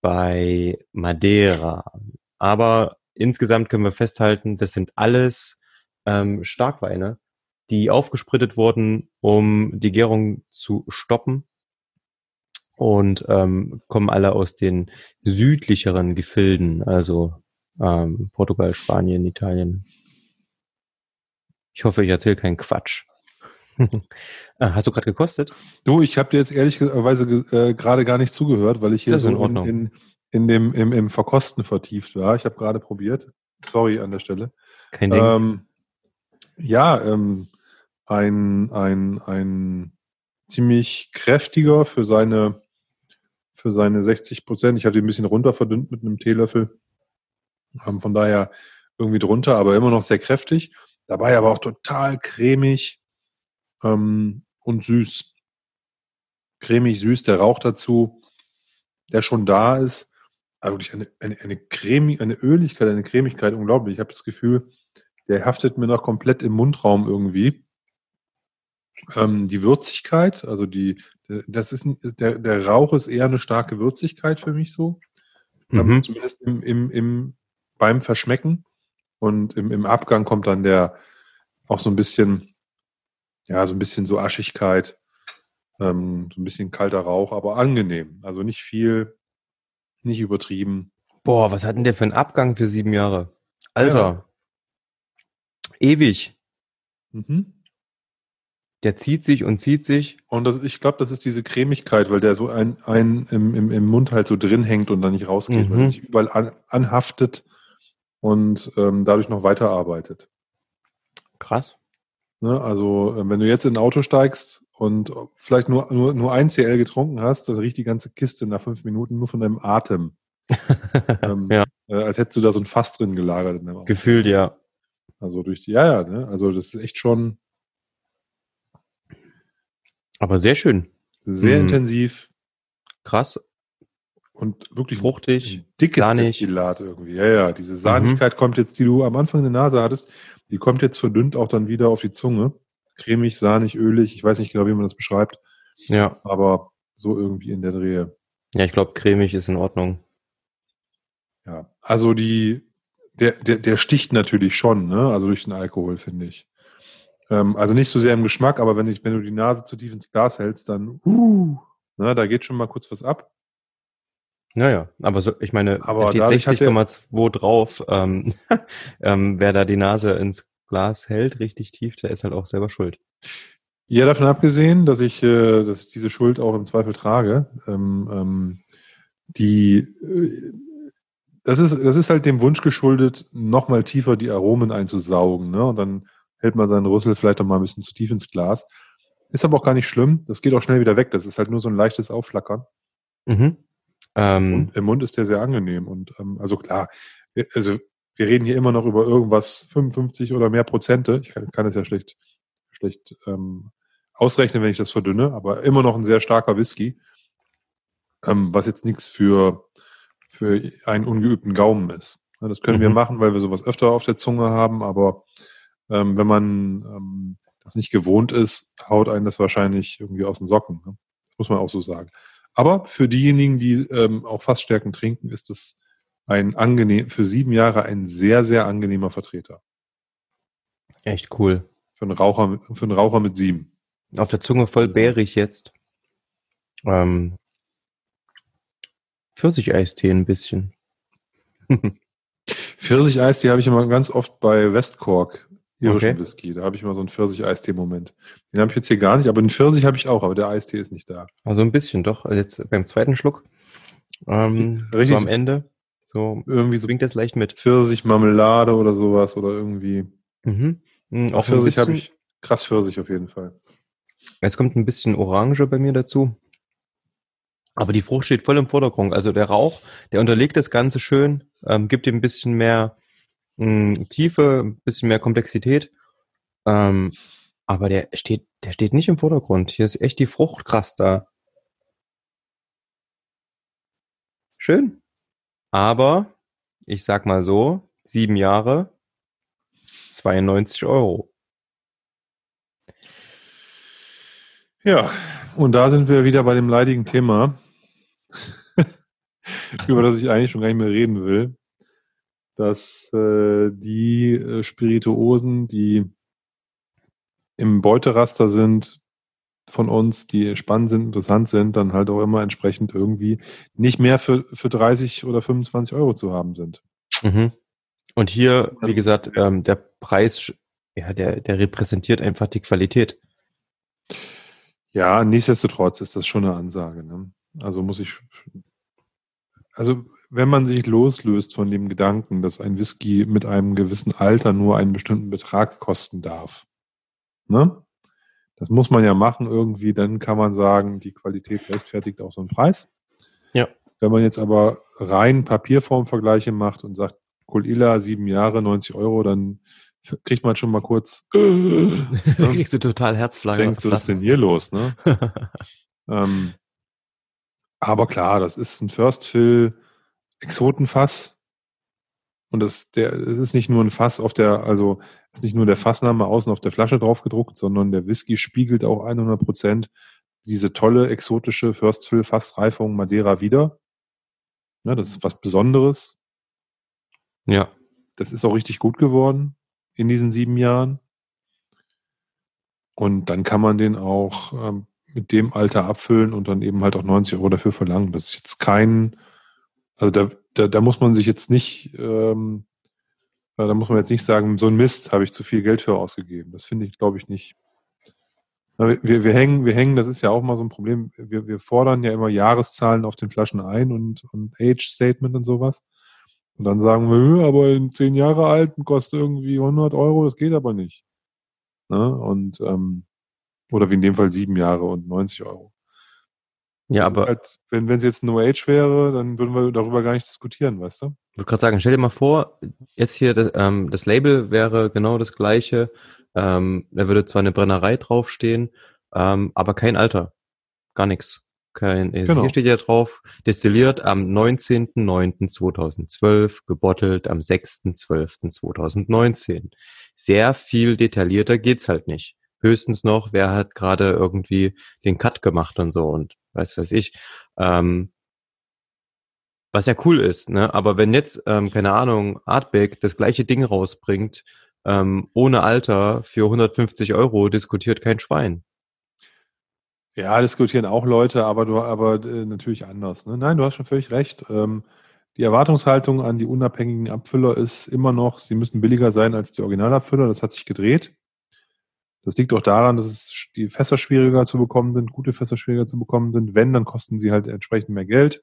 bei Madeira. Aber insgesamt können wir festhalten, das sind alles ähm, Starkweine, die aufgesprittet wurden, um die Gärung zu stoppen und ähm, kommen alle aus den südlicheren Gefilden, also Ähm, Portugal, Spanien, Italien. Ich hoffe, ich erzähle keinen Quatsch. Äh, hast du gerade gekostet?
Du, ich habe dir jetzt ehrlicherweise äh, gerade gar nicht zugehört, weil ich hier so in, in, in, dem im, im Verkosten vertieft war. Ich habe gerade probiert. Sorry an der Stelle.
Kein Ding.
Ähm, ja, ähm, ein, ein, ein ziemlich kräftiger für seine, für seine 60 Prozent. Ich hatte ihn ein bisschen runter verdünnt mit einem Teelöffel. Ähm, von daher irgendwie drunter, aber immer noch sehr kräftig. Dabei aber auch total cremig ähm, und süß. Cremig, süß, der Rauch dazu, der schon da ist. Aber wirklich eine, eine, eine, Cremig, eine Öligkeit, eine Cremigkeit, unglaublich. Ich habe das Gefühl, der haftet mir noch komplett im Mundraum irgendwie. Ähm, die Würzigkeit, also die, das ist der, der Rauch ist eher eine starke Würzigkeit für mich so. Ähm, mhm. Zumindest im, im, im, beim Verschmecken. Und im, im Abgang kommt dann der auch so ein bisschen, ja, so ein bisschen so Aschigkeit, ähm, so ein bisschen kalter Rauch, aber angenehm. Also nicht viel, nicht übertrieben.
Boah, was hat denn der für einen Abgang für sieben Jahre? Alter. Ja. Ewig. Mhm. Der zieht sich und zieht sich.
Und das, ich glaube, das ist diese Cremigkeit, weil der so ein, ein im, im, im Mund halt so drin hängt und dann nicht rausgeht, mhm. weil er sich überall an, anhaftet und ähm, dadurch noch weiterarbeitet.
Krass.
Ne, also, äh, wenn du jetzt in ein Auto steigst und vielleicht nur, nur, nur ein CL getrunken hast, dann riecht die ganze Kiste nach fünf Minuten nur von deinem Atem. ähm, ja. äh, als hättest du da so ein Fass drin gelagert.
Gefühlt, ja.
Also durch die, ja, ja, ne? Also das ist echt schon.
Aber sehr schön.
Sehr mhm. intensiv.
Krass.
Und wirklich
fruchtig,
dickes sahnig. Destillat irgendwie. Ja, ja. Diese Sahnigkeit mhm. kommt jetzt, die du am Anfang in der Nase hattest, die kommt jetzt verdünnt auch dann wieder auf die Zunge. Cremig, sahnig, ölig. Ich weiß nicht genau, wie man das beschreibt.
Ja.
Aber so irgendwie in der Drehe.
Ja, ich glaube, cremig ist in Ordnung.
Ja. Also die, der, der, der sticht natürlich schon, ne? Also durch den Alkohol, finde ich. Ähm, also nicht so sehr im Geschmack, aber wenn ich, wenn du die Nase zu tief ins Glas hältst, dann, uh, ne, da geht schon mal kurz was ab.
Naja, aber so, ich meine, aber steht 60,2 drauf. Ähm, ähm, wer da die Nase ins Glas hält, richtig tief, der ist halt auch selber schuld.
Ja, davon abgesehen, dass ich, äh, dass ich diese Schuld auch im Zweifel trage. Ähm, ähm, die, äh, das ist, das ist halt dem Wunsch geschuldet, nochmal tiefer die Aromen einzusaugen. Ne? Und dann hält man seinen Rüssel vielleicht noch mal ein bisschen zu tief ins Glas. Ist aber auch gar nicht schlimm. Das geht auch schnell wieder weg. Das ist halt nur so ein leichtes Aufflackern. Mhm. Ähm, im Mund ist der sehr angenehm. Und ähm, also klar, also wir reden hier immer noch über irgendwas 55 oder mehr Prozente. Ich kann, kann es ja schlecht, schlecht ähm, ausrechnen, wenn ich das verdünne, aber immer noch ein sehr starker Whisky, ähm, was jetzt nichts für, für einen ungeübten Gaumen ist. Das können mhm. wir machen, weil wir sowas öfter auf der Zunge haben, aber ähm, wenn man ähm, das nicht gewohnt ist, haut einen das wahrscheinlich irgendwie aus den Socken. Ne? Das muss man auch so sagen. Aber für diejenigen, die ähm, auch Fassstärken trinken, ist es ein angenehm, für sieben Jahre ein sehr, sehr angenehmer Vertreter.
Echt cool.
Für einen Raucher, für einen Raucher mit sieben.
Auf der Zunge voll bärig jetzt. Ähm, Pfirsicheistee ein bisschen.
Pfirsicheistee habe ich immer ganz oft bei Westcork irischen okay. Whisky. Da habe ich mal so einen Pfirsich-Eistee-Moment. Den habe ich jetzt hier gar nicht, aber den Pfirsich habe ich auch, aber der Eistee ist nicht da.
Also ein bisschen doch. Also jetzt beim zweiten Schluck. Ähm, Richtig. So am Ende. So irgendwie so bringt das leicht mit.
Pfirsich-Marmelade oder sowas oder irgendwie. Mhm. Mhm, auch Pfirsich habe ich. Krass Pfirsich auf jeden Fall.
Jetzt kommt ein bisschen Orange bei mir dazu. Aber die Frucht steht voll im Vordergrund. Also der Rauch, der unterlegt das Ganze schön, ähm, gibt ihm ein bisschen mehr mh, Tiefe, ein bisschen mehr Komplexität. Ähm, aber der steht, der steht nicht im Vordergrund. Hier ist echt die Frucht krass da. Schön. Aber ich sag mal so, sieben Jahre, 92 Euro.
Ja, und da sind wir wieder bei dem leidigen Thema, über das ich eigentlich schon gar nicht mehr reden will dass äh, die äh, Spirituosen, die im Beuteraster sind von uns, die spannend sind, interessant sind, dann halt auch immer entsprechend irgendwie nicht mehr für, für 30 oder 25 Euro zu haben sind. Mhm.
Und hier, wie gesagt, ähm, der Preis, ja, der, der repräsentiert einfach die Qualität.
Ja, nichtsdestotrotz ist das schon eine Ansage. Ne? Also muss ich, also wenn man sich loslöst von dem Gedanken, dass ein Whisky mit einem gewissen Alter nur einen bestimmten Betrag kosten darf, ne? Das muss man ja machen irgendwie, dann kann man sagen, die Qualität rechtfertigt auch so einen Preis.
Ja.
Wenn man jetzt aber rein Papierformvergleiche macht und sagt, Colilla, sieben Jahre, 90 Euro, dann kriegt man schon mal kurz. Äh,
ne? Kriegst du total Herzflager.
Denkst du, was ist denn hier los, ne? ähm, aber klar, das ist ein First Fill Exotenfass. Und das, der, es ist nicht nur ein Fass auf der, also ist nicht nur der Fassname außen auf der Flasche drauf gedruckt, sondern der Whisky spiegelt auch 100 Prozent diese tolle exotische First Fill Fassreifung Madeira wieder. Ja, das ist was Besonderes.
Ja.
Das ist auch richtig gut geworden in diesen sieben Jahren. Und dann kann man den auch ähm, mit dem Alter abfüllen und dann eben halt auch 90 Euro dafür verlangen. Das ist jetzt kein, also da, da, da muss man sich jetzt nicht, ähm, da muss man jetzt nicht sagen, so ein Mist habe ich zu viel Geld für ausgegeben. Das finde ich, glaube ich, nicht. Wir, wir, hängen, wir hängen, das ist ja auch mal so ein Problem. Wir, wir fordern ja immer Jahreszahlen auf den Flaschen ein und, und Age-Statement und sowas. Und dann sagen wir, aber in zehn Jahre alt kostet irgendwie 100 Euro, das geht aber nicht. Ne? Und, ähm, oder wie in dem Fall sieben Jahre und 90 Euro.
Ja, das aber. Halt,
wenn es jetzt No Age wäre, dann würden wir darüber gar nicht diskutieren, weißt du?
Ich würde gerade sagen, stell dir mal vor, jetzt hier das, ähm, das Label wäre genau das gleiche. Ähm, da würde zwar eine Brennerei draufstehen, ähm, aber kein Alter. Gar nichts. Kein, genau. Hier steht ja drauf, destilliert am 19.09.2012, gebottelt am 6.12.2019. Sehr viel detaillierter geht's halt nicht. Höchstens noch, wer hat gerade irgendwie den Cut gemacht und so und weiß was ich. Ähm, was ja cool ist, ne? Aber wenn jetzt, ähm, keine Ahnung, Artback das gleiche Ding rausbringt, ähm, ohne Alter für 150 Euro, diskutiert kein Schwein.
Ja, diskutieren auch Leute, aber du, aber äh, natürlich anders. Ne? Nein, du hast schon völlig recht. Ähm, die Erwartungshaltung an die unabhängigen Abfüller ist immer noch, sie müssen billiger sein als die Originalabfüller. Das hat sich gedreht. Das liegt auch daran, dass es die Fässer schwieriger zu bekommen sind, gute Fässer schwieriger zu bekommen sind. Wenn, dann kosten sie halt entsprechend mehr Geld.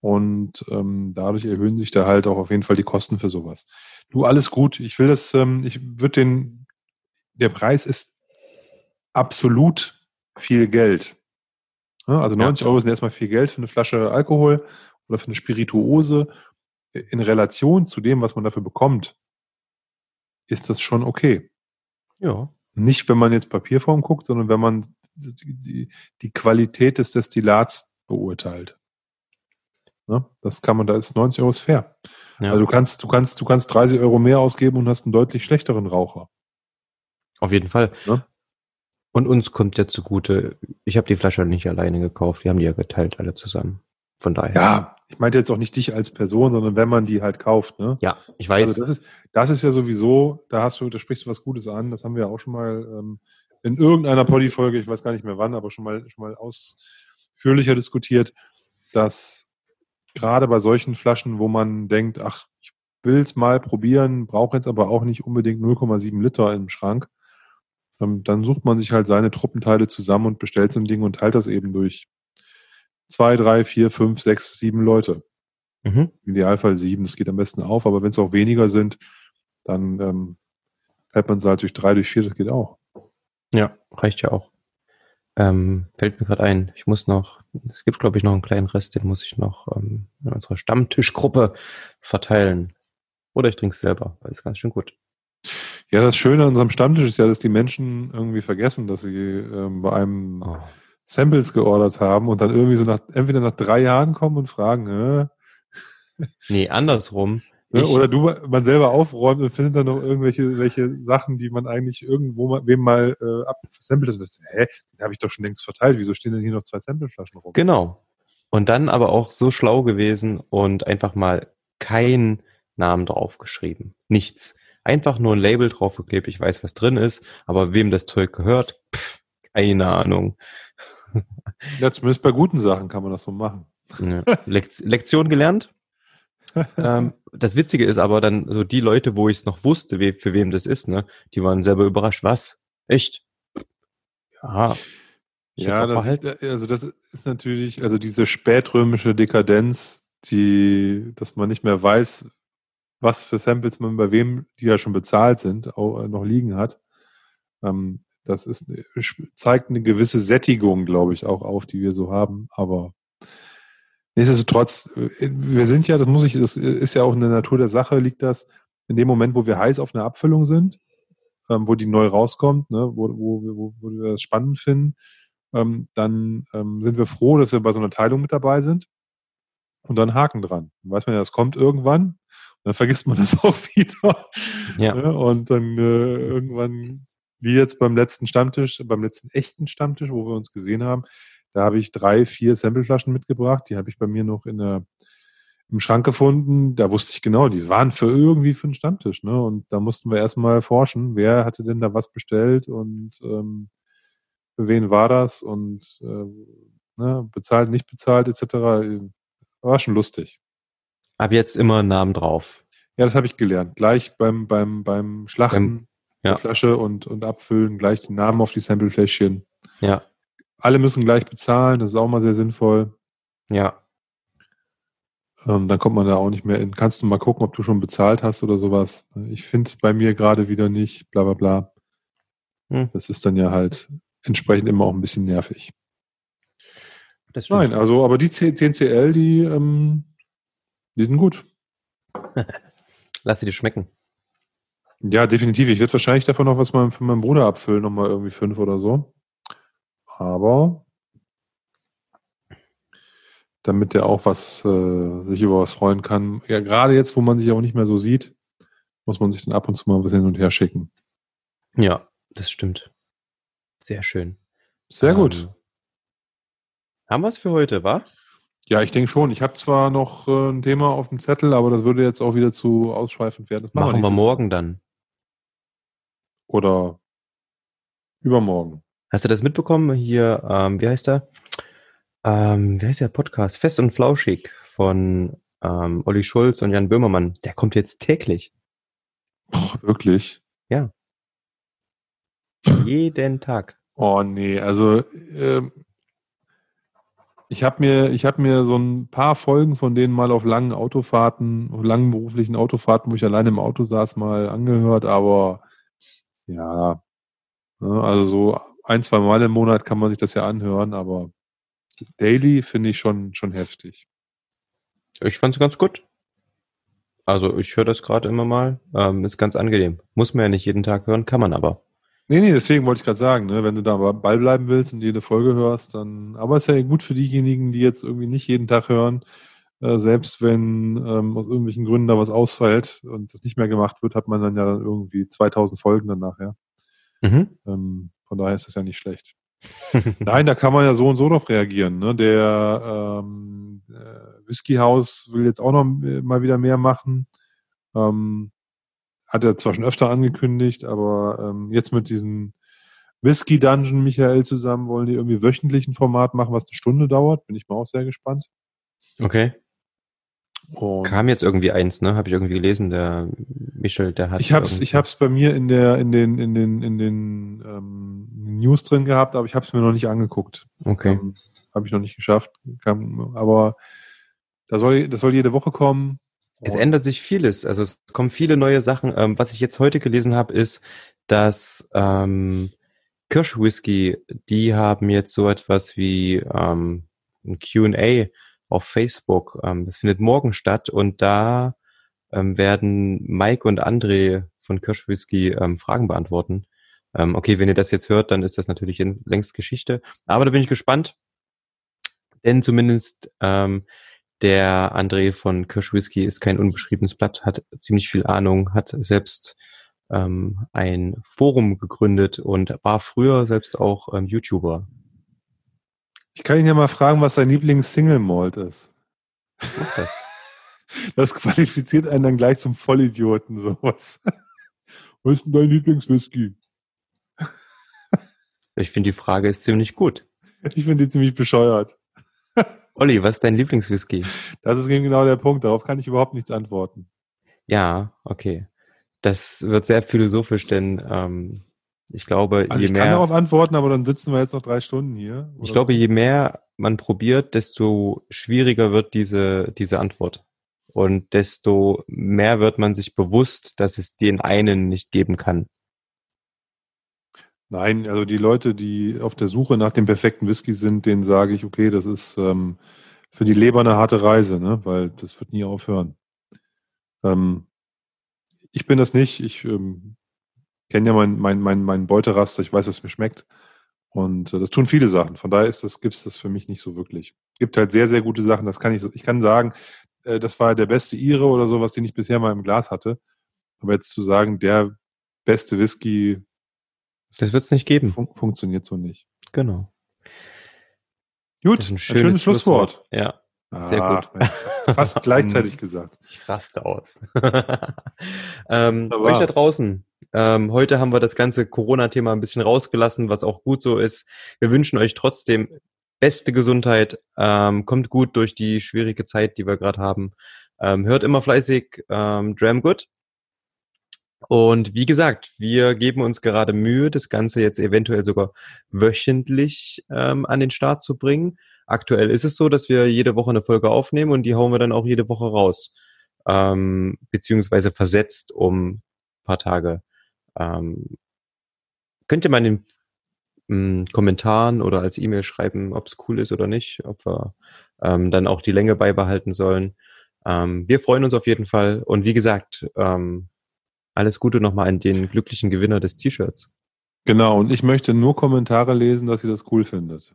Und ähm, dadurch erhöhen sich da halt auch auf jeden Fall die Kosten für sowas. Du, alles gut. Ich will das, ähm, ich würde den, der Preis ist absolut viel Geld. Ja, also 90 ja. Euro sind erstmal viel Geld für eine Flasche Alkohol oder für eine Spirituose. In Relation zu dem, was man dafür bekommt, ist das schon okay.
Ja.
Nicht, wenn man jetzt Papierform guckt, sondern wenn man die, die Qualität des Destillats beurteilt. Ne? Das kann man, da ist 90 Euro fair. Ja. Also du kannst, du kannst, du kannst 30 Euro mehr ausgeben und hast einen deutlich schlechteren Raucher.
Auf jeden Fall. Ne? Und uns kommt ja zugute, ich habe die Flasche nicht alleine gekauft, wir haben die ja geteilt alle zusammen. Von daher.
Ja, ich meinte jetzt auch nicht dich als Person, sondern wenn man die halt kauft, ne?
Ja, ich weiß.
Also das ist, das ist ja sowieso, da hast du, da sprichst du was Gutes an, das haben wir ja auch schon mal ähm, in irgendeiner Poddy-Folge, ich weiß gar nicht mehr wann, aber schon mal, schon mal ausführlicher diskutiert, dass gerade bei solchen Flaschen, wo man denkt, ach, ich will es mal probieren, brauche jetzt aber auch nicht unbedingt 0,7 Liter im Schrank, ähm, dann sucht man sich halt seine Truppenteile zusammen und bestellt so ein Ding und teilt das eben durch zwei, drei, vier, fünf, sechs, sieben Leute. Mhm. Im Idealfall sieben, das geht am besten auf, aber wenn es auch weniger sind, dann ähm, teilt man es halt durch drei, durch vier, das geht auch.
Ja, reicht ja auch. Ähm, fällt mir gerade ein, ich muss noch, es gibt glaube ich noch einen kleinen Rest, den muss ich noch ähm, in unserer Stammtischgruppe verteilen. Oder ich trinke es selber, weil es ganz schön gut.
Ja, das Schöne an unserem Stammtisch ist ja, dass die Menschen irgendwie vergessen, dass sie ähm, bei einem oh. Samples geordert haben und dann irgendwie so nach, entweder nach drei Jahren kommen und fragen, äh,
Nee, andersrum.
Ne? Oder du man selber aufräumt und findet dann noch irgendwelche welche Sachen, die man eigentlich irgendwo mal, wem mal äh, abgesampelt hat. Das, hä, den habe ich doch schon längst verteilt. Wieso stehen denn hier noch zwei Sampleflaschen rum?
Genau. Und dann aber auch so schlau gewesen und einfach mal keinen Namen draufgeschrieben. Nichts. Einfach nur ein Label draufgeklebt. Ich weiß, was drin ist, aber wem das Zeug gehört, pff, keine Ahnung.
Ja, zumindest bei guten Sachen kann man das so machen.
Ja. Lekt Lektion gelernt? ähm, das Witzige ist aber dann so die Leute, wo ich es noch wusste, we für wem das ist, ne, die waren selber überrascht. Was? Echt?
Ja. Ja, das, also das ist natürlich, also diese spätrömische Dekadenz, die, dass man nicht mehr weiß, was für Samples man bei wem, die ja schon bezahlt sind, auch noch liegen hat. Ähm, das ist, zeigt eine gewisse Sättigung, glaube ich, auch auf, die wir so haben. Aber Nichtsdestotrotz, äh, wir sind ja, das muss ich, das ist ja auch in der Natur der Sache, liegt das, in dem Moment, wo wir heiß auf eine Abfüllung sind, ähm, wo die neu rauskommt, ne, wo, wo, wo, wo wir das spannend finden, ähm, dann ähm, sind wir froh, dass wir bei so einer Teilung mit dabei sind und dann Haken dran. Dann weiß man ja, das kommt irgendwann und dann vergisst man das auch wieder. Ja. Ne? Und dann äh, irgendwann, wie jetzt beim letzten Stammtisch, beim letzten echten Stammtisch, wo wir uns gesehen haben, da habe ich drei, vier Sampleflaschen mitgebracht. Die habe ich bei mir noch in der, im Schrank gefunden. Da wusste ich genau, die waren für irgendwie für den Stammtisch. Ne? Und da mussten wir erstmal forschen, wer hatte denn da was bestellt und ähm, für wen war das und äh, ne, bezahlt, nicht bezahlt etc. War schon lustig.
Ab jetzt immer einen Namen drauf.
Ja, das habe ich gelernt. Gleich beim, beim, beim Schlachten beim, ja. Flasche und, und Abfüllen, gleich den Namen auf die Samplefläschchen.
Ja
alle müssen gleich bezahlen, das ist auch mal sehr sinnvoll.
Ja.
Ähm, dann kommt man da auch nicht mehr in. Kannst du mal gucken, ob du schon bezahlt hast oder sowas. Ich finde bei mir gerade wieder nicht, bla bla bla. Hm. Das ist dann ja halt entsprechend immer auch ein bisschen nervig. Nein, also, aber die 10CL, die, ähm, die sind gut.
Lass sie dir schmecken.
Ja, definitiv. Ich werde wahrscheinlich davon noch was für meinen Bruder abfüllen, nochmal irgendwie fünf oder so aber damit er auch was äh, sich über was freuen kann. Ja, gerade jetzt, wo man sich auch nicht mehr so sieht, muss man sich dann ab und zu mal was hin und her schicken.
Ja, das stimmt. Sehr schön.
Sehr ähm, gut.
Haben wir es für heute, wa?
Ja, ich denke schon. Ich habe zwar noch äh, ein Thema auf dem Zettel, aber das würde jetzt auch wieder zu ausschweifend werden. Das
machen, machen wir morgen dann.
Oder übermorgen.
Hast du das mitbekommen? Hier, ähm, wie heißt er? Ähm, wie heißt der Podcast? Fest und Flauschig von ähm, Olli Schulz und Jan Böhmermann. Der kommt jetzt täglich.
Oh, wirklich?
Ja. Jeden Tag.
Oh nee, also ähm, ich habe mir, ich habe mir so ein paar Folgen von denen mal auf langen Autofahrten, auf langen beruflichen Autofahrten, wo ich alleine im Auto saß, mal angehört, aber ja, ne, also so ein, zwei Mal im Monat kann man sich das ja anhören, aber daily finde ich schon, schon heftig.
Ich fand es ganz gut. Also ich höre das gerade immer mal. Ähm, ist ganz angenehm. Muss man ja nicht jeden Tag hören, kann man aber.
Nee, nee, deswegen wollte ich gerade sagen, ne, wenn du da Ball bleiben willst und jede Folge hörst, dann, aber ist ja gut für diejenigen, die jetzt irgendwie nicht jeden Tag hören, äh, selbst wenn ähm, aus irgendwelchen Gründen da was ausfällt und das nicht mehr gemacht wird, hat man dann ja irgendwie 2000 Folgen dann nachher. Mhm. Ähm, von daher ist das ja nicht schlecht. Nein, da kann man ja so und so drauf reagieren. Ne? Der ähm, äh, Whisky House will jetzt auch noch mal wieder mehr machen. Ähm, hat er zwar schon öfter angekündigt, aber ähm, jetzt mit diesem Whisky Dungeon Michael zusammen wollen die irgendwie wöchentlich ein Format machen, was eine Stunde dauert. Bin ich mal auch sehr gespannt.
Okay. Und Kam jetzt irgendwie eins, ne? Habe ich irgendwie gelesen. Der Michel, der hat.
Ich hab's, ich hab's bei mir in der, in den, in den, in den ähm, News drin gehabt, aber ich habe es mir noch nicht angeguckt.
Okay. Ähm,
habe ich noch nicht geschafft. Kam, aber da soll, das soll jede Woche kommen.
Es ändert sich vieles. Also es kommen viele neue Sachen. Ähm, was ich jetzt heute gelesen habe, ist, dass ähm, Kirschwhisky, die haben jetzt so etwas wie ähm, ein Q&A auf Facebook. Ähm, das findet morgen statt und da ähm, werden Mike und André von Kirschwhisky ähm, Fragen beantworten. Ähm, okay, wenn ihr das jetzt hört, dann ist das natürlich in, längst Geschichte. Aber da bin ich gespannt, denn zumindest ähm, der André von Kirschwhisky ist kein unbeschriebenes Blatt, hat ziemlich viel Ahnung, hat selbst ähm, ein Forum gegründet und war früher selbst auch ähm, YouTuber.
Ich kann ihn ja mal fragen, was sein Lieblings-Single-Malt ist.
Mach das.
Das qualifiziert einen dann gleich zum Vollidioten, sowas. Was ist denn dein Lieblingswhisky?
Ich finde, die Frage ist ziemlich gut.
Ich finde die ziemlich bescheuert.
Olli, was ist dein Lieblingswhisky?
Das ist eben genau der Punkt. Darauf kann ich überhaupt nichts antworten.
Ja, okay. Das wird sehr philosophisch, denn ähm, ich glaube,
Also
je
ich
mehr.
kann darauf antworten, aber dann sitzen wir jetzt noch drei Stunden hier.
Ich
Oder
glaube,
so.
je mehr man probiert, desto schwieriger wird diese, diese Antwort. Und desto mehr wird man sich bewusst, dass es den einen nicht geben kann.
Nein, also die Leute, die auf der Suche nach dem perfekten Whisky sind, denen sage ich, okay, das ist ähm, für die Leber eine harte Reise, ne? weil das wird nie aufhören. Ähm, ich bin das nicht. Ich ähm, kenne ja mein, mein, mein, mein Beuteraster, ich weiß, was mir schmeckt. Und äh, das tun viele Sachen. Von daher ist das, gibt's das für mich nicht so wirklich. Gibt halt sehr, sehr gute Sachen. Das kann ich, ich kann sagen, äh, das war der beste Ire oder so, was den ich bisher mal im Glas hatte. Aber jetzt zu sagen, der beste Whisky,
Das wird es nicht geben.
fun funktioniert so nicht.
Genau.
Gut,
Das ist
ein schönes, Schlusswort.
Ja, Sehr
Ach,
gut.
Mensch, fast, gleichzeitig gesagt.
ich raste aus. ähm, euch da draußen. Ähm, heute haben wir das ganze Corona-Thema ein bisschen rausgelassen, was auch gut so ist. Wir wünschen euch trotzdem beste Gesundheit. Ähm, kommt gut durch die schwierige Zeit, die wir gerade haben. Ähm, hört immer fleißig ähm, Dram Good. Und wie gesagt, wir geben uns gerade Mühe, das Ganze jetzt eventuell sogar wöchentlich ähm, an den Start zu bringen. Aktuell ist es so, dass wir jede Woche eine Folge aufnehmen und die hauen wir dann auch jede Woche raus. Ähm, beziehungsweise versetzt um ein paar Tage. Ähm, könnt ihr mal in den mh, Kommentaren oder als E-Mail schreiben, ob es cool ist oder nicht, ob wir ähm, dann auch die Länge beibehalten sollen. Ähm, wir freuen uns auf jeden Fall. Und wie gesagt, ähm, alles Gute nochmal an den glücklichen Gewinner des T-Shirts.
Genau, und ich möchte nur Kommentare lesen, dass ihr das cool findet.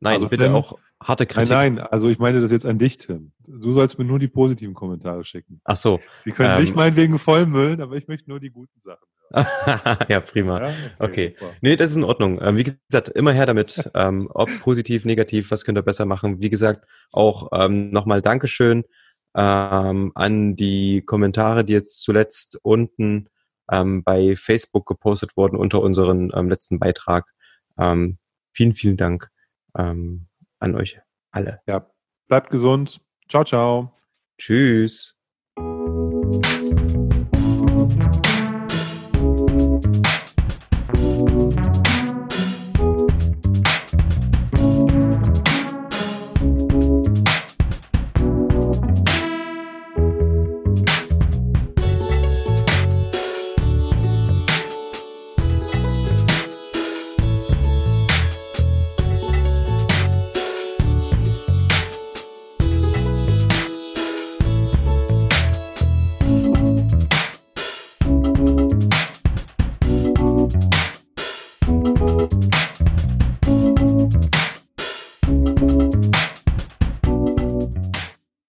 Nein,
Also
bitte
Tim-
auch harte
Nein,
Kritik.
nein, also ich meine das jetzt an dich, Tim. Du sollst mir nur die positiven Kommentare schicken.
Ach so.
Die können
Ähm.
nicht meinetwegen vollmüllen, aber ich möchte nur die guten Sachen.
ja, prima.
Ja?
Okay.
super.
Nee, das ist in Ordnung. Ähm, wie gesagt, immer her damit. Ähm, ob positiv, negativ, was könnt ihr besser machen? Wie gesagt, auch ähm, nochmal Dankeschön ähm, an die Kommentare, die jetzt zuletzt unten ähm, bei Facebook gepostet wurden unter unseren ähm, letzten Beitrag. Ähm, vielen, vielen Dank ähm, an euch alle.
Ja, bleibt gesund. Ciao, ciao.
Tschüss.